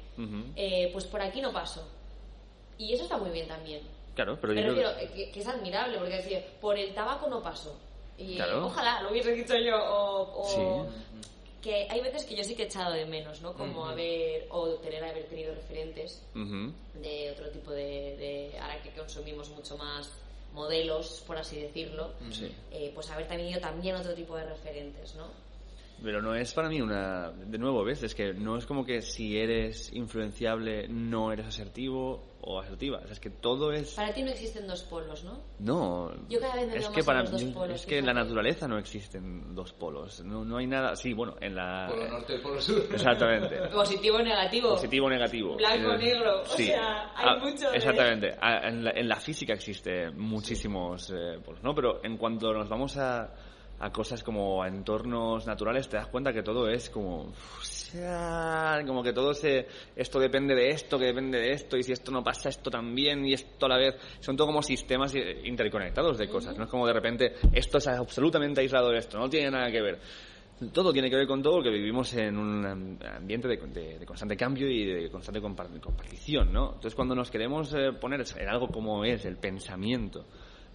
Eh, pues por aquí no paso. Y eso está muy bien también. Claro, pero yo creo eh, que, que es admirable, porque decir, por el tabaco no paso. Y Claro. ojalá lo hubiese dicho yo, o, o Sí. que hay veces que yo sí que he echado de menos, ¿no? Como haber, o tener, haber tenido referentes de otro tipo de, de- ahora que consumimos mucho más modelos, por así decirlo, Sí. eh, pues haber tenido también otro tipo de referentes, ¿no? Pero no es para mí una... De nuevo, ¿ves? Es que no es como que si eres influenciable no eres asertivo o asertiva. O sea, es que todo es... Para ti no existen dos polos, ¿no? No. Yo cada vez me es veo que más en para los dos polos, Es que en la naturaleza no existen dos polos. No, no hay nada... Sí, bueno, en la... Polo norte y polo sur. Exactamente. Positivo o negativo. Positivo o negativo. Blanco, Eh, negro, o Sí. sea, hay Ah, mucho de- Exactamente. Ah, En la, en la física existe muchísimos eh, polos, ¿no? Pero en cuanto nos vamos a, a cosas como a entornos naturales, te das cuenta que todo es como... Como que todo se... Esto depende de esto, que depende de esto, y si esto no pasa, esto también, y esto a la vez... Son todo como sistemas interconectados de cosas, no es como de repente esto es absolutamente aislado de esto, no tiene nada que ver. Todo tiene que ver con todo porque vivimos en un am- ambiente de, de- de constante cambio y de constante compar- compartición, ¿no? Entonces, cuando nos queremos eh, poner en algo como es el pensamiento,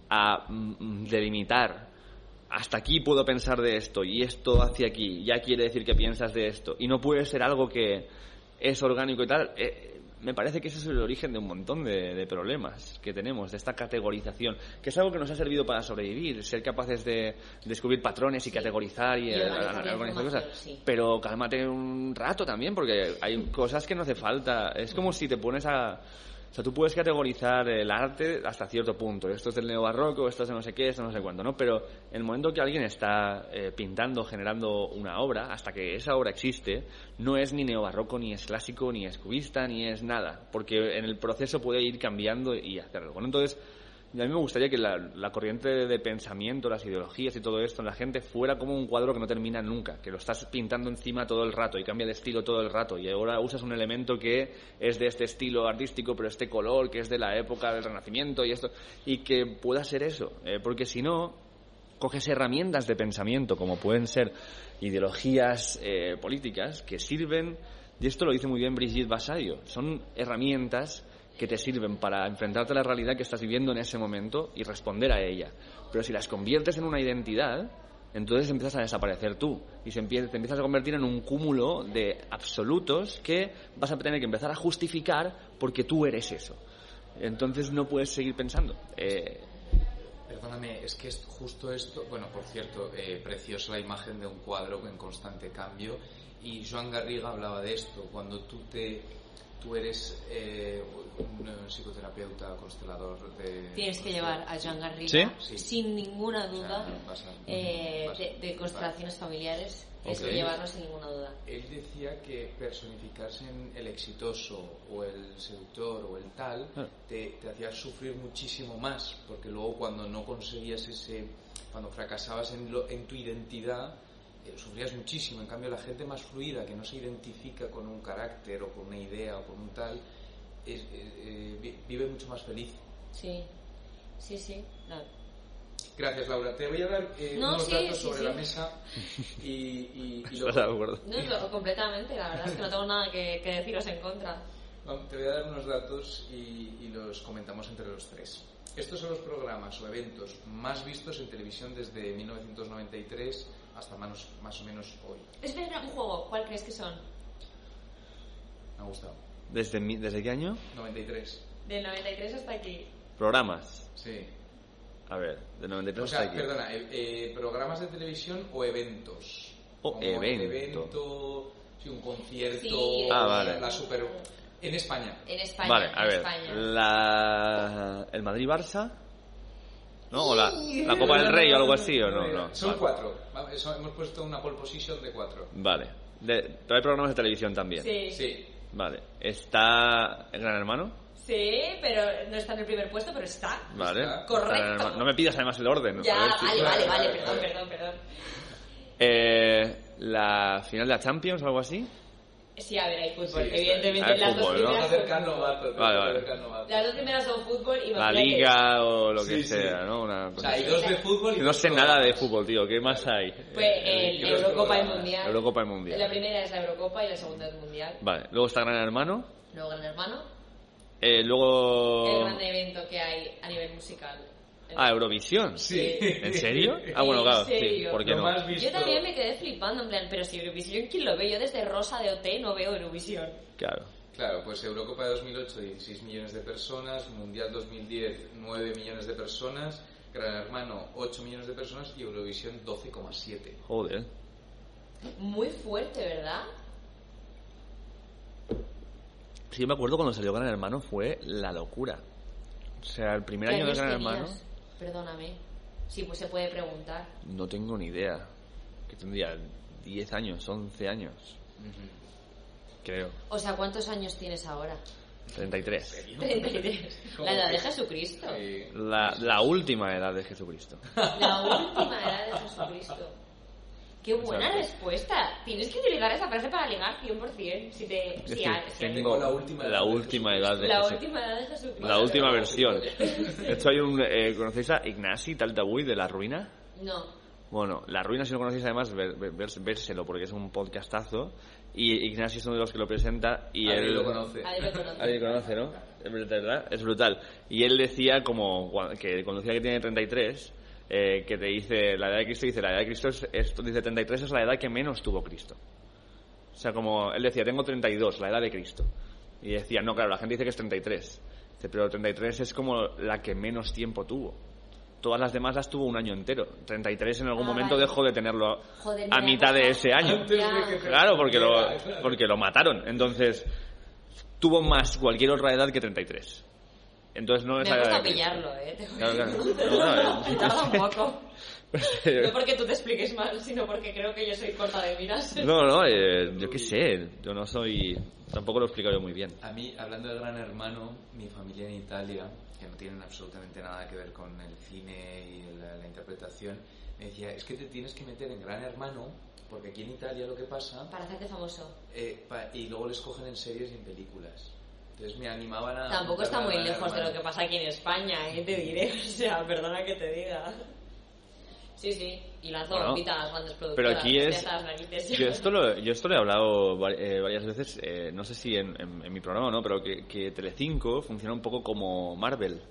a mm, delimitar hasta aquí puedo pensar de esto y esto hacia aquí ya quiere decir que piensas de esto y no puede ser algo que es orgánico y tal, eh, me parece que ese es el origen de un montón de, de problemas que tenemos, de esta categorización, que es algo que nos ha servido para sobrevivir, ser capaces de descubrir patrones y categorizar y, Y eh, organizar cosas. sí. Pero cálmate un rato también, porque hay cosas que no hace falta. Es como si te pones a... O sea, tú puedes categorizar el arte hasta cierto punto. Esto es del neobarroco, esto es de no sé qué, esto no sé cuánto, ¿no? Pero en el momento que alguien está eh, pintando, generando una obra, hasta que esa obra existe, no es ni neobarroco, ni es clásico, ni es cubista, ni es nada. Porque en el proceso puede ir cambiando y hacer algo. ¿no? Entonces, y a mí me gustaría que la, corriente de pensamiento, las ideologías y todo esto en la gente fuera como un cuadro que no termina nunca, que lo estás pintando encima todo el rato y cambia de estilo todo el rato. Y ahora usas un elemento que es de este estilo artístico pero este color que es de la época del Renacimiento y esto y que pueda ser eso, eh, porque si no coges herramientas de pensamiento como pueden ser ideologías eh, políticas que sirven y esto lo dice muy bien Brigitte Vasallo, son herramientas que te sirven para enfrentarte a la realidad que estás viviendo en ese momento y responder a ella. Pero si las conviertes en una identidad, entonces empiezas a desaparecer tú y se empieza, te empiezas a convertir en un cúmulo de absolutos que vas a tener que empezar a justificar porque tú eres eso. Entonces no puedes seguir pensando. Eh, Perdóname, es que es justo esto, bueno, por cierto, eh, preciosa la imagen de un cuadro en constante cambio y Joan Garriga hablaba de esto, cuando tú te tú eres eh, un psicoterapeuta constelador de Tienes que llevar a Joan Garriga, ¿Sí? Sin ninguna O sea, duda, pasa- eh, pasa. de, de constelaciones familiares. Tienes Ok. que llevarlo sin ninguna duda. Él decía que personificarse en el exitoso o el seductor o el tal Ah. te, te hacía sufrir muchísimo más, porque luego cuando no conseguías ese, cuando fracasabas en, lo- en tu identidad, sufrías muchísimo. En cambio, la gente más fluida, que no se identifica con un carácter o con una idea o con un tal, es- eh, eh, vi- vive mucho más feliz. Sí, sí, sí. No. Gracias, Laura. Te voy a dar eh, No, unos sí, datos sí, sobre sí. la mesa y, y, y ¿Estás lo- de acuerdo? No, no, completamente, la verdad es que no tengo nada que, que deciros en contra. Vamos, Te voy a dar unos datos y, y los comentamos entre los tres. Estos son los programas o eventos más vistos en televisión desde 1993 hasta más, más o menos hoy. Espera, un juego. ¿Cuál crees que son? Me ha gustado. ¿Desde, mi- ¿Desde qué año? 93. Del 93 hasta aquí. Programas. Sí. A ver, de 93 O sea, hasta aquí. perdona, eh, eh, programas de televisión o eventos. O Como evento. evento, sí, un concierto. Sí, Ah, vale. La super... En España. En España. Vale, a en ver. España. La... ¿El Madrid-Barça? ¿No? ¿O la, la Copa del Rey o algo así o no? no. Son Vale. cuatro. Eso- hemos puesto una pole position de cuatro. Vale. De, pero hay programas de televisión también. Sí. Sí. Vale. ¿Está el Gran Hermano? Sí, pero no está en el primer puesto, pero está. Vale. Está. Correcto. No me pidas además el orden. Ya, sí. vale, vale, vale, Vale, perdón, perdón, perdón. Eh, ¿La final de la Champions o algo así? Sí, a ver, hay fútbol. Sí, Evidentemente, Hay las fútbol, dos ¿no? primeras a son Vale, vale. Las dos primeras son fútbol y La. Liga o lo que Sí, sí. sea, ¿no? Una O cosa sea, hay dos de fútbol y No sé nada de fútbol, tío. ¿Qué más hay? Pues el y los Eurocopa y. Mundial. Eurocopa y Mundial. La primera es la Eurocopa y la segunda es Mundial. Vale. Luego está Gran Hermano. Luego Gran Hermano. Eh, luego... El gran evento que hay a nivel musical. Ah, Eurovisión. Sí. ¿En serio? Ah, bueno, ¿En claro, sí. ¿Por qué no? Yo también me quedé flipando, en plan, pero si Eurovisión, ¿quién lo ve? Yo desde Rosa de OT no veo Eurovisión. Claro. Claro, pues Eurocopa 2008, 16 millones de personas, Mundial 2010, 9 millones de personas, Gran Hermano, 8 millones de personas y Eurovisión, 12,7. Joder. Muy fuerte, ¿verdad? Sí, yo me acuerdo cuando salió Gran Hermano fue la locura. O sea, el primer ¿Qué año de Gran tenías? Hermano Perdóname. Sí, pues se puede preguntar. no tengo ni idea. Que tendría 10 años, 11 años, creo. O sea, ¿cuántos años tienes ahora? 33. 33. La edad de Jesucristo. La, la última edad de Jesucristo. La última edad de Jesucristo. Qué buena Exacto. respuesta. Tienes que utilizar esa frase para ligar 100%. Si te, Es si que a- si tengo la última la última edad de la última edad de Jesucristo. La última versión. Hecho, hay un. eh, ¿Conocéis a Ignasi Taltabuy de La Ruina? No. Bueno, La Ruina, si lo conocéis, además, ver- ver- vérselo porque es un podcastazo. Y Ignasi es uno de los que lo presenta. Y él lo conoce. Ahí lo. Alguien conoce, ¿no? Es verdad, es brutal. Y él decía como que cuando decía que tiene 33, eh, que te dice la edad de Cristo, dice la edad de Cristo es, esto dice 33 es la edad que menos tuvo Cristo. O sea, como él decía, tengo 32, la edad de Cristo. Y decía, no, claro, la gente dice que es 33. Dice, pero 33 es como la que menos tiempo tuvo. Todas las demás las tuvo un año entero. 33 en algún Ah, momento vale. dejó de tenerlo Joder, a mitad de cosa- ese año. Claro, porque lo, porque lo mataron. Entonces, tuvo más cualquier otra edad que 33. Entonces no Me es edad gusta pillarlo, ¿eh? Te Claro, claro. No, no, Tarda un poco. No porque tú te expliques mal, sino porque creo que yo soy corta de miras. no, no, eh, yo qué sé. Yo no soy. Tampoco lo he explicado yo muy bien. A mí, hablando de Gran Hermano, mi familia en Italia, que no tienen absolutamente nada que ver con el cine y la, la interpretación, me decía, es que te tienes que meter en Gran Hermano, porque aquí en Italia lo que pasa, Para hacerte famoso. eh, pa- y luego les cogen en series y en películas. Entonces me animaban a... Tampoco está muy lejos de lo que pasa aquí en España, ¿eh? Te diré. O sea, perdona que te diga. Sí, sí. Y lanzo Bueno, a las grandes Pero productoras. aquí es. Estas. Yo esto lo, yo esto lo he hablado eh, varias veces, eh, no sé si en, en- en mi programa o no, pero que, que Telecinco funciona un poco como Marvel.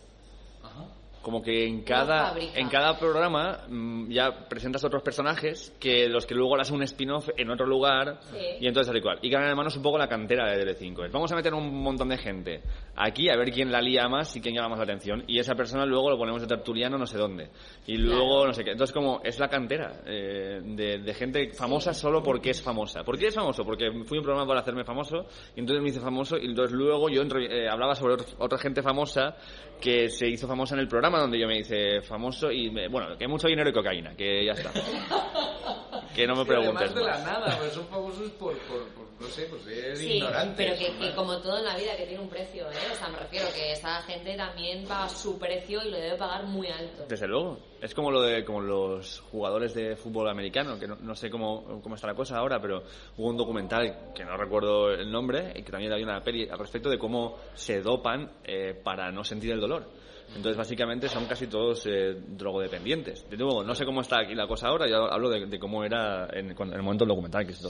Como que en cada, en cada programa mm, ya presentas otros personajes que los que luego hacen un spin-off en otro lugar Sí. y entonces tal y cual. Y Gran Hermano es un poco la cantera de Telecinco. Es, Vamos a meter un montón de gente aquí a ver quién la lía más y quién llama más la atención. Y esa persona luego lo ponemos de tertuliano no sé dónde. Y luego Claro. no sé qué. Entonces como es la cantera eh, de, de gente famosa solo porque es famosa. ¿Por qué es famoso? Porque fui un programa para hacerme famoso y entonces me hice famoso y entonces luego yo eh, hablaba sobre ot- otra gente famosa que se hizo famosa en el programa donde yo me hice famoso y me- bueno, que mucho dinero y cocaína, que ya está. que no me Es que preguntes Además de la nada, pues son famosos por, por, por, no sé, pues ser Sí, ignorantes. pero que, que como todo en la vida que tiene un precio, ¿eh? O sea, me refiero que esta gente también paga su precio y lo debe pagar muy alto. Desde luego. Es como lo de como los jugadores de fútbol americano, que no, no sé cómo, cómo está la cosa ahora, pero hubo un documental que no recuerdo el nombre y que también había una peli al respecto de cómo se dopan eh, para no sentir el dolor. Entonces, básicamente son casi todos eh, drogodependientes. De nuevo, no sé cómo está aquí la cosa ahora, yo hablo de, de cómo era en, en el momento del documental, que es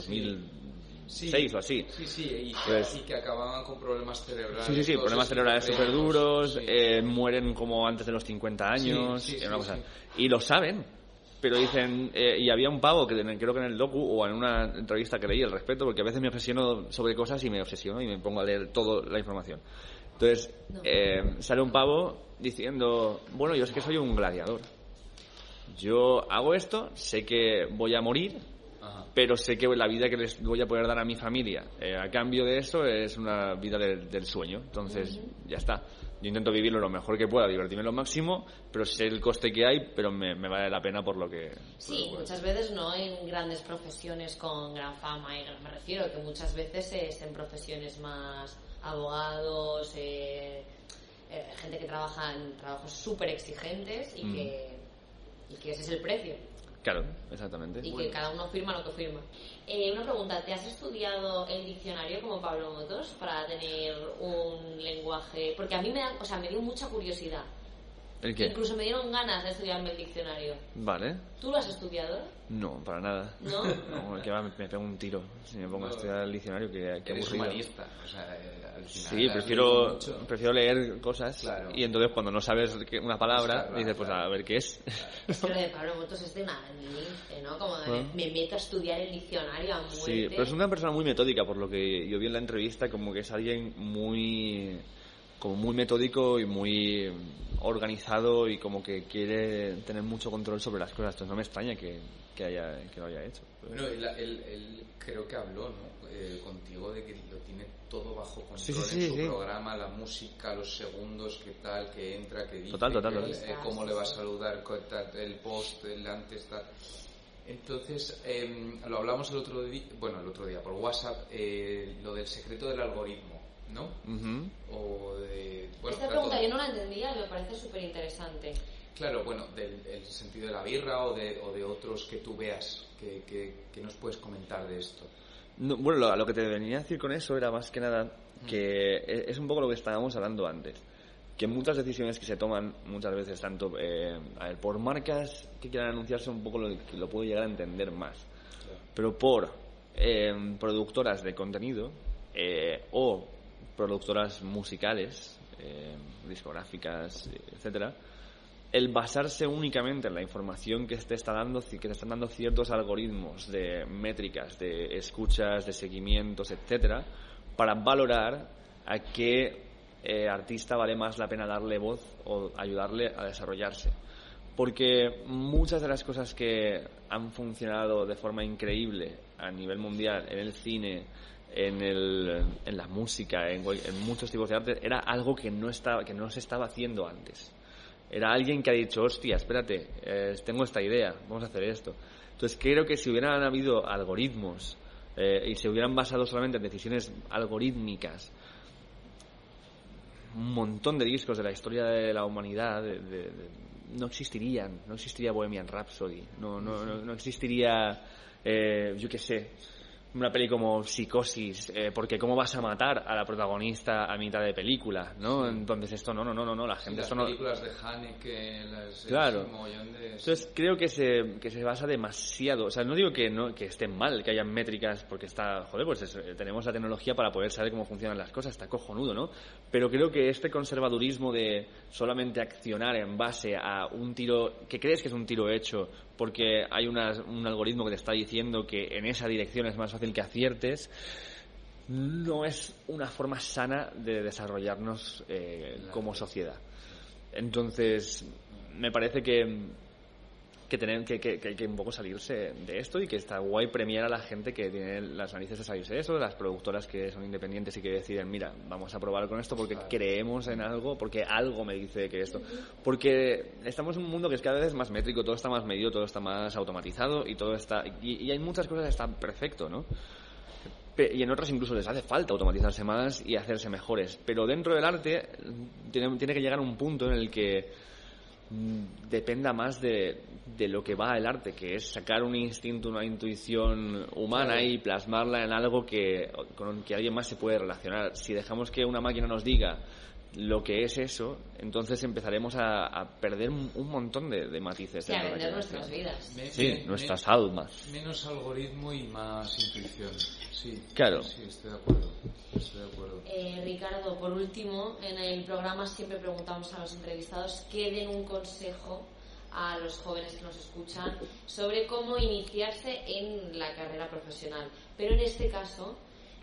seis o así. Sí, sí, y que, Pues- y que acababan con problemas cerebrales. Sí, sí, sí, problemas cerebrales súper duros, sí. eh, mueren como antes de los 50 años, Sí, sí, y una sí, cosa. sí. Y lo saben, pero dicen, eh, y había un pavo que creo que en el docu o en una entrevista que leí al respecto, porque a veces me obsesiono sobre cosas y me obsesiono y me pongo a leer toda la información. Entonces, eh, sale un pavo diciendo, bueno, yo es que soy un gladiador. Yo hago esto, sé que voy a morir, Ajá. pero sé que la vida que les voy a poder dar a mi familia eh, a cambio de eso es una vida del- del sueño. Entonces, ya está. Yo intento vivirlo lo mejor que pueda, divertirme lo máximo, pero sé el coste que hay, pero me, me vale la pena por lo que... Sí, muchas veces no en grandes profesiones con gran fama, y me refiero que muchas veces es en profesiones más abogados, eh, eh, gente que trabaja en trabajos súper exigentes y, Mm. que, y que ese es el precio Claro, exactamente. y que cada uno firma lo que firma. Eh, una pregunta, ¿te has estudiado el diccionario como Pablo Motos para tener un lenguaje? Porque a mí me, da, o sea, me dio mucha curiosidad. ¿El qué? Incluso me dieron ganas de estudiarme el diccionario. Vale. ¿Tú lo has estudiado? No, para nada. ¿No? No, que va, me, me pego un tiro si me pongo a estudiar el diccionario, que, que Eres aburrido. humanista, o sea, eh, al final Sí, prefiero, prefiero leer cosas Claro. y entonces cuando no sabes una palabra, dices, pues claro. a ver qué es. Es que lo de Pablo Motos es de niñite, ¿no? Como de, Ah. me meto a estudiar el diccionario a muerte. Sí, pero es una persona muy metódica, por lo que yo vi en la entrevista, como que es alguien muy como muy metódico y muy organizado y como que quiere tener mucho control sobre las cosas. Entonces no me extraña que, que, haya, que lo haya hecho. Bueno, él, él- él creo que habló ¿no? Eh, contigo de que lo tiene todo bajo control Sí, sí, sí, en su sí. programa, la música, los segundos, qué tal, que entra, que dice, Total, total, eh, cómo le va a saludar, el post, el antes, tal. Entonces, em, lo hablamos el otro día, bueno, el otro día por WhatsApp, eh, lo del secreto del algoritmo, ¿no? Ujú. O de, bueno, Esta pregunta yo no la entendía y me parece súper interesante. Claro, bueno, del el sentido de la birra o de, o de otros que tú veas, que, que, que nos puedes comentar de esto. No, bueno, lo, lo que te venía a decir con eso era más que nada que e- es un poco lo que estábamos hablando antes. Que muchas decisiones que se toman, muchas veces, tanto eh, a ver, por marcas que quieran anunciarse, un poco lo, lo puedo llegar a entender más. Pero por eh, productoras de contenido eh, o productoras musicales, eh, discográficas, etcétera, el basarse únicamente en la información que te está dando, que te están dando ciertos algoritmos de métricas, de escuchas, de seguimientos, etcétera, para valorar a qué eh, artista vale más la pena darle voz o ayudarle a desarrollarse. Porque muchas de las cosas que han funcionado de forma increíble a nivel mundial en el cine, en, el, en la música, en, en muchos tipos de arte, era algo que no, estaba, que no se estaba haciendo antes. Era alguien que ha dicho, hostia, espérate, eh, tengo esta idea, vamos a hacer esto. Entonces creo que si hubieran habido algoritmos eh, y se hubieran basado solamente en decisiones algorítmicas, un montón de discos de la historia de la humanidad de- de- de- no existirían. No existiría Bohemian Rhapsody, no, no, no, no existiría, eh, yo qué sé, una peli como Psicosis, eh, porque ¿cómo vas a matar a la protagonista a mitad de película? ¿no? Entonces esto no, no, no, no, no la Sí, gente las esto no... películas de Haneke, las, Claro. de- Entonces creo que se, que se basa demasiado, o sea, no digo que no que estén mal, que haya métricas, porque está, joder, pues es- eh, tenemos la tecnología para poder saber cómo funcionan las cosas, está cojonudo, ¿no? Pero creo que este conservadurismo de solamente accionar en base a un tiro, que crees que es un tiro hecho, porque hay unas- un algoritmo que te está diciendo que en esa dirección es más fácil que aciertes, no es una forma sana de desarrollarnos eh, como sociedad. Entonces, me parece que, que, tener, que, que- que hay que un poco salirse de esto y que está guay premiar a la gente que tiene las narices de salirse de eso, las productoras que son independientes y que deciden, mira, vamos a probar con esto porque creemos en algo, porque algo me dice que esto. Porque estamos en un mundo que es cada vez más métrico, todo está más medido, todo está más automatizado y todo está. Y, y hay muchas cosas que están perfecto, ¿no? Y en otras incluso les hace falta automatizarse más y hacerse mejores. Pero dentro del arte tiene, tiene que llegar un punto en el que dependa más de, de lo que va el arte, que es sacar un instinto, una intuición humana Claro. y plasmarla en algo que, con que alguien más se puede relacionar. Si dejamos que una máquina nos diga lo que es eso, entonces empezaremos a, a perder un un montón de, de matices. Sí, a vender nuestras vidas. Me- Sí, me- nuestras me- almas. Menos algoritmo y más intuición. Sí. Claro. Sí, estoy de acuerdo. Estoy de acuerdo. Eh, Ricardo, por último, en el programa siempre preguntamos a los entrevistados que den un consejo a los jóvenes que nos escuchan sobre cómo iniciarse en la carrera profesional. Pero en este caso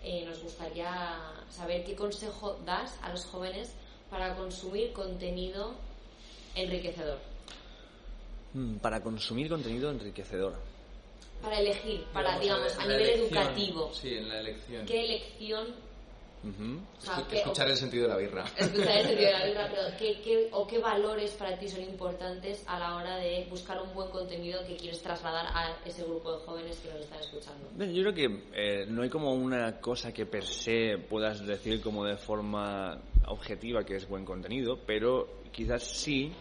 eh, nos gustaría saber qué consejo das a los jóvenes para consumir contenido enriquecedor, Mm, Para consumir contenido enriquecedor. para elegir, para, Digamos, a nivel elección. educativo. Sí, en la elección. ¿Qué elección Ujú. o sea, qué- Escuchar el sentido de la birra. escuchar el sentido de la birra, pero ¿qué, qué, o qué valores para ti son importantes a la hora de buscar un buen contenido que quieres trasladar a ese grupo de jóvenes que nos están escuchando? Bien, Yo creo que eh, no hay como una cosa que per se puedas decir como de forma objetiva que es buen contenido, pero quizás sí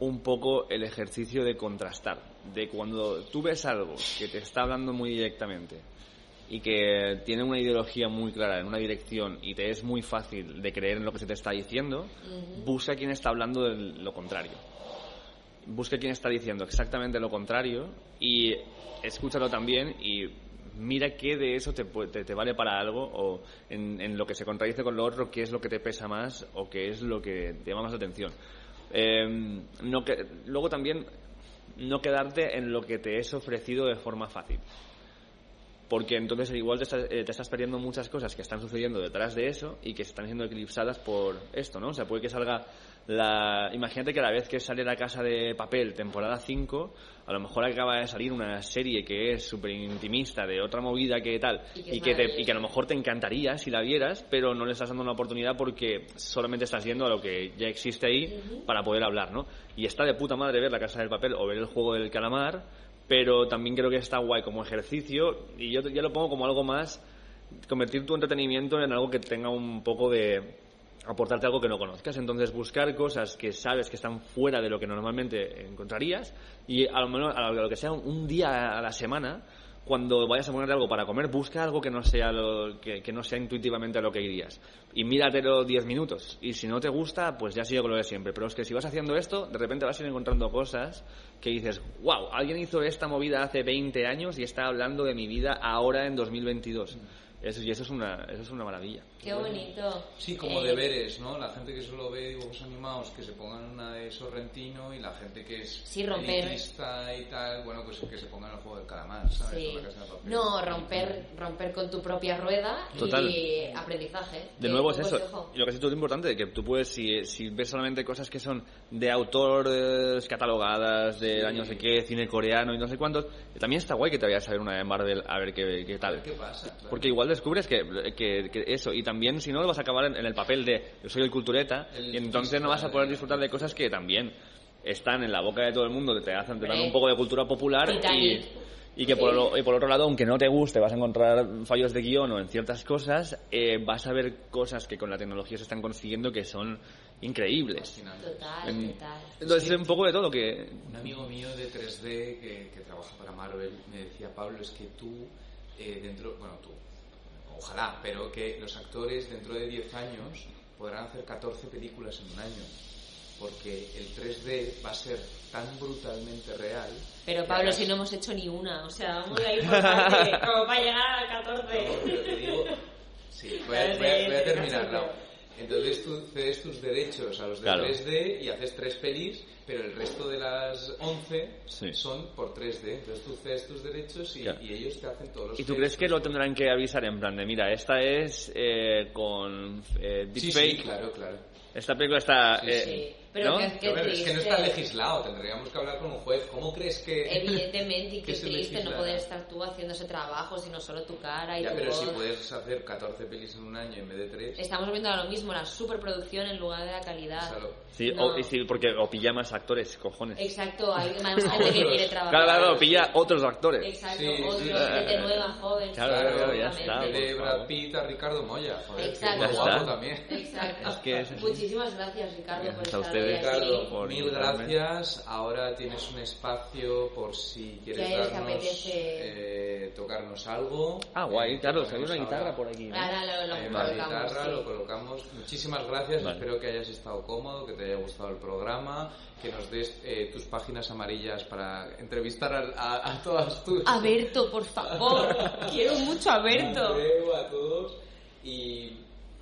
un poco el ejercicio de contrastar, de cuando tú ves algo que te está hablando muy directamente y que tiene una ideología muy clara en una dirección y te es muy fácil de creer en lo que se te está diciendo, busca quien está hablando de lo contrario busca quién está diciendo exactamente lo contrario y escúchalo también y mira qué de eso te, te, te vale para algo o en, en lo que se contradice con lo otro, qué es lo que te pesa más o qué es lo que te llama más la atención. Eh, no que, luego también no quedarte en lo que te es ofrecido de forma fácil. Porque entonces igual te estás, eh, te estás perdiendo muchas cosas que están sucediendo detrás de eso y que se están siendo eclipsadas por esto, ¿no? O sea, puede que salga la... Imagínate que a la vez que sale La Casa de Papel, temporada 5, a lo mejor acaba de salir una serie que es súper intimista de otra movida que tal Y que es y que, te- y que a lo mejor te encantaría si la vieras, pero no le estás dando una oportunidad porque solamente estás yendo a lo que ya existe ahí para poder hablar, ¿no? Y está de puta madre ver La Casa del Papel o ver el juego del calamar, pero también creo que está guay como ejercicio y yo ya lo pongo como algo más convertir tu entretenimiento en algo que tenga un poco de aportarte algo que no conozcas. Entonces buscar cosas que sabes que están fuera de lo que normalmente encontrarías y a lo menos a lo que sea un día a la semana cuando vayas a ponerte algo para comer, busca algo que no sea lo, que, que no sea intuitivamente a lo que irías. Y míratelo 10 minutos. Y si no te gusta, pues ya sigue con lo de siempre. Pero es que si vas haciendo esto, de repente vas a ir encontrando cosas que dices, wow, alguien hizo esta movida hace 20 años y está hablando de mi vida ahora en 2022. Eso, y eso es una, eso es una maravilla. Qué bonito. Sí, como Eh, deberes, ¿no? La gente que solo ve dibujos animados, que se pongan una de Sorrentino, y la gente que es Sí, romper. elitista y tal, bueno, pues que se pongan el juego del calamar, ¿sabes? Sí. La Casa de Papel. No, romper, romper con tu propia rueda Total. y aprendizaje. De Eh, nuevo es eso. consejo. Y lo que sí es importante, que tú puedes, si, si ves solamente cosas que son de autores catalogadas, de año no sé qué, cine coreano y no sé cuántos, también está guay que te vayas a ver una de Marvel a ver qué, qué tal. ¿Qué pasa? Claro. Porque igual descubres que, que- que eso, y también si no vas a acabar en, en el papel de yo soy el cultureta, El y entonces no vas a poder disfrutar de cosas que también están en la boca de todo el mundo, te hacen, te dan un poco de cultura popular y, Titanic. y que por, lo- y por otro lado, aunque no te guste, vas a encontrar fallos de guion o en ciertas cosas, eh, vas a ver cosas que con la tecnología se están consiguiendo que son increíbles. Total, En- total. Entonces es un poco de todo que... Un amigo mío de 3D que, que trabaja para Marvel me decía, Pablo, es que tú, eh, dentro, bueno, tú, ojalá, pero que los actores dentro de 10 años podrán hacer 14 películas en un año, porque el 3D va a ser tan brutalmente real. Pero Pablo, si no hemos hecho ni una, o sea, vamos a ir por parte, como para llegar al No, 14. pero te digo, sí, voy a, voy a- voy a sí, sí, sí. Entonces tú cedes tus derechos a los de Claro. 3D y haces tres pelis, pero el resto de las 11 Sí. son por 3D. Entonces tú cedes tus derechos y, Claro. y ellos te hacen todos los ¿Y tú crees que lo tendrán que avisar en plan de, mira, esta es eh, con eh, Sí, deepfake, sí, claro, claro. Esta película está... Sí, eh, Sí, pero ¿no? que, que Pero es que no está legislado, tendríamos que hablar con un juez. ¿Cómo crees que.? Evidentemente, y que qué triste no poder estar tú haciendo ese trabajo, sino solo tu cara y Ya, tu pero si puedes hacer 14 pelis en un año en vez de 3. Estamos viendo ahora lo mismo, la superproducción en lugar de la calidad. Claro. Sí, No. o, y sí, porque o pilla más actores, cojones. Exacto, hay más gente que quiere trabajar. Claro, claro, o pilla otros actores. Exacto, Sí, otros, sí. gente nueva, joven. Claro, claro, ya está, de Brad. Pitt a Ricardo Moya. Joder, Exacto. guapo también. Exacto. Es que es muchísimas gracias, Ricardo, Gracias por a estar ustedes, hoy aquí. Ricardo, por Mil invitarme. gracias. Ahora tienes un espacio por si quieres a darnos, apetece. eh, tocarnos algo. Ah, guay, Eh, claro, hay una ahora- guitarra por aquí. ¿no? Ahora lo, lo Hay una colocamos, guitarra, sí. lo colocamos. Muchísimas gracias. Vale. Espero que hayas estado cómodo, que te haya gustado el programa, que nos des eh, tus páginas amarillas para entrevistar a, a- a todas tus. A Berto, por favor. Quiero mucho a Berto. Andreu, a todos y,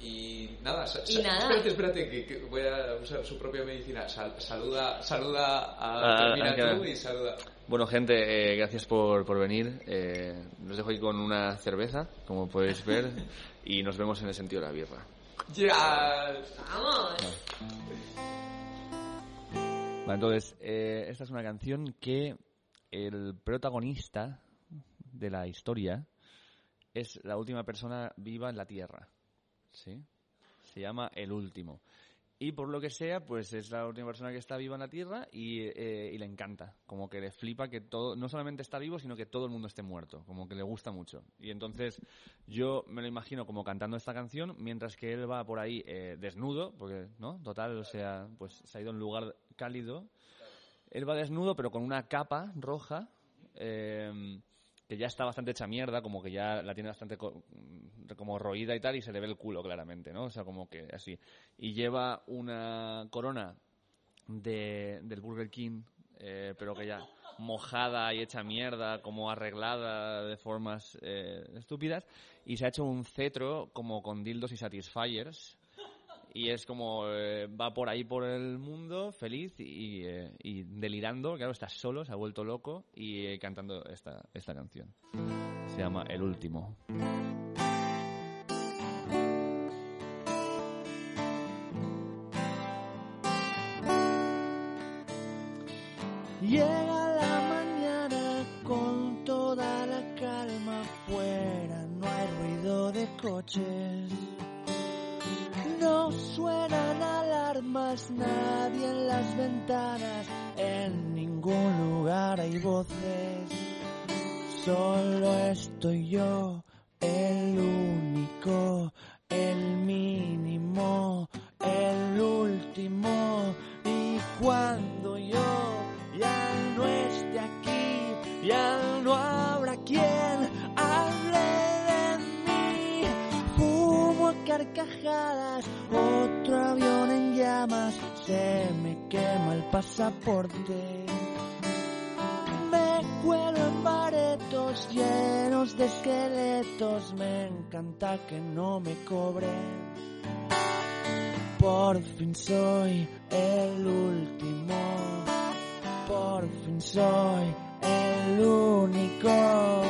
y nada, sa- Y sa- nada. espérate, espérate, que, que voy a usar su propia medicina. Sal- saluda, saluda a, Ah, tú y saluda. Bueno, gente, eh, gracias por, por venir. Eh, los dejo aquí con una cerveza, como podéis ver, y nos vemos en el sentido de la birra. Ya. ¡Vamos! Vale, entonces, eh, esta es una canción que el protagonista de la historia es la última persona viva en la Tierra. ¿Sí? Se llama El Último. Y por lo que sea, pues es la última persona que está viva en la Tierra y, eh, y le encanta. Como que le flipa que todo, no solamente está vivo, sino que todo el mundo esté muerto. Como que le gusta mucho. Y entonces yo me lo imagino como cantando esta canción mientras que él va por ahí eh, desnudo, porque, ¿no? Total, o sea, pues se ha ido a un lugar cálido. Él va desnudo, pero con una capa roja. eh, que ya está bastante hecha mierda, como que ya la tiene bastante co- como roída y tal, y se le ve el culo claramente, ¿no? O sea, como que así. Y lleva una corona de, del Burger King, eh, pero que ya mojada y hecha mierda, como arreglada de formas eh, estúpidas, y se ha hecho un cetro como con dildos y satisfiers, y es como eh, va por ahí por el mundo feliz y, eh, y delirando, claro, está solo, se ha vuelto loco y eh, cantando esta, esta canción. Se llama El Último. Por fin soy el último, por fin soy el único,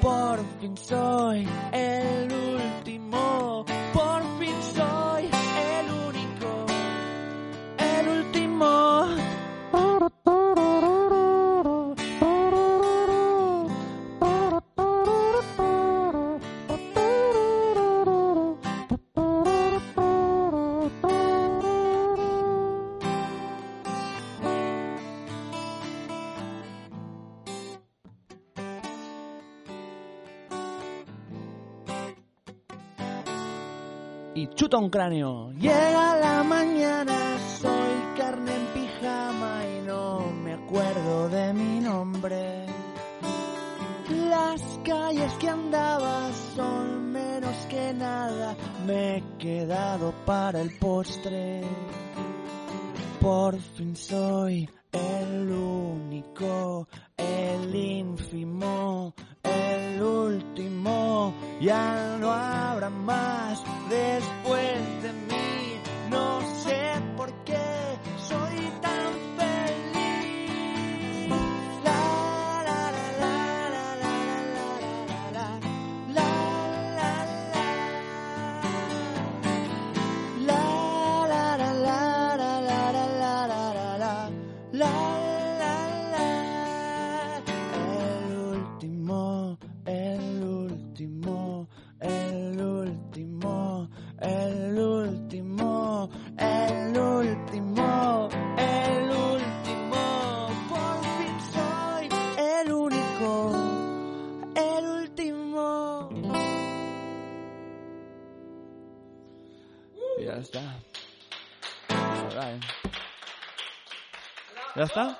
por fin soy el Llega la mañana, soy carne en pijama y no me acuerdo de mi nombre. Las calles que andaba son menos que nada, me he quedado para el postre. Por fin soy el único, el ínfimo, el último. Está?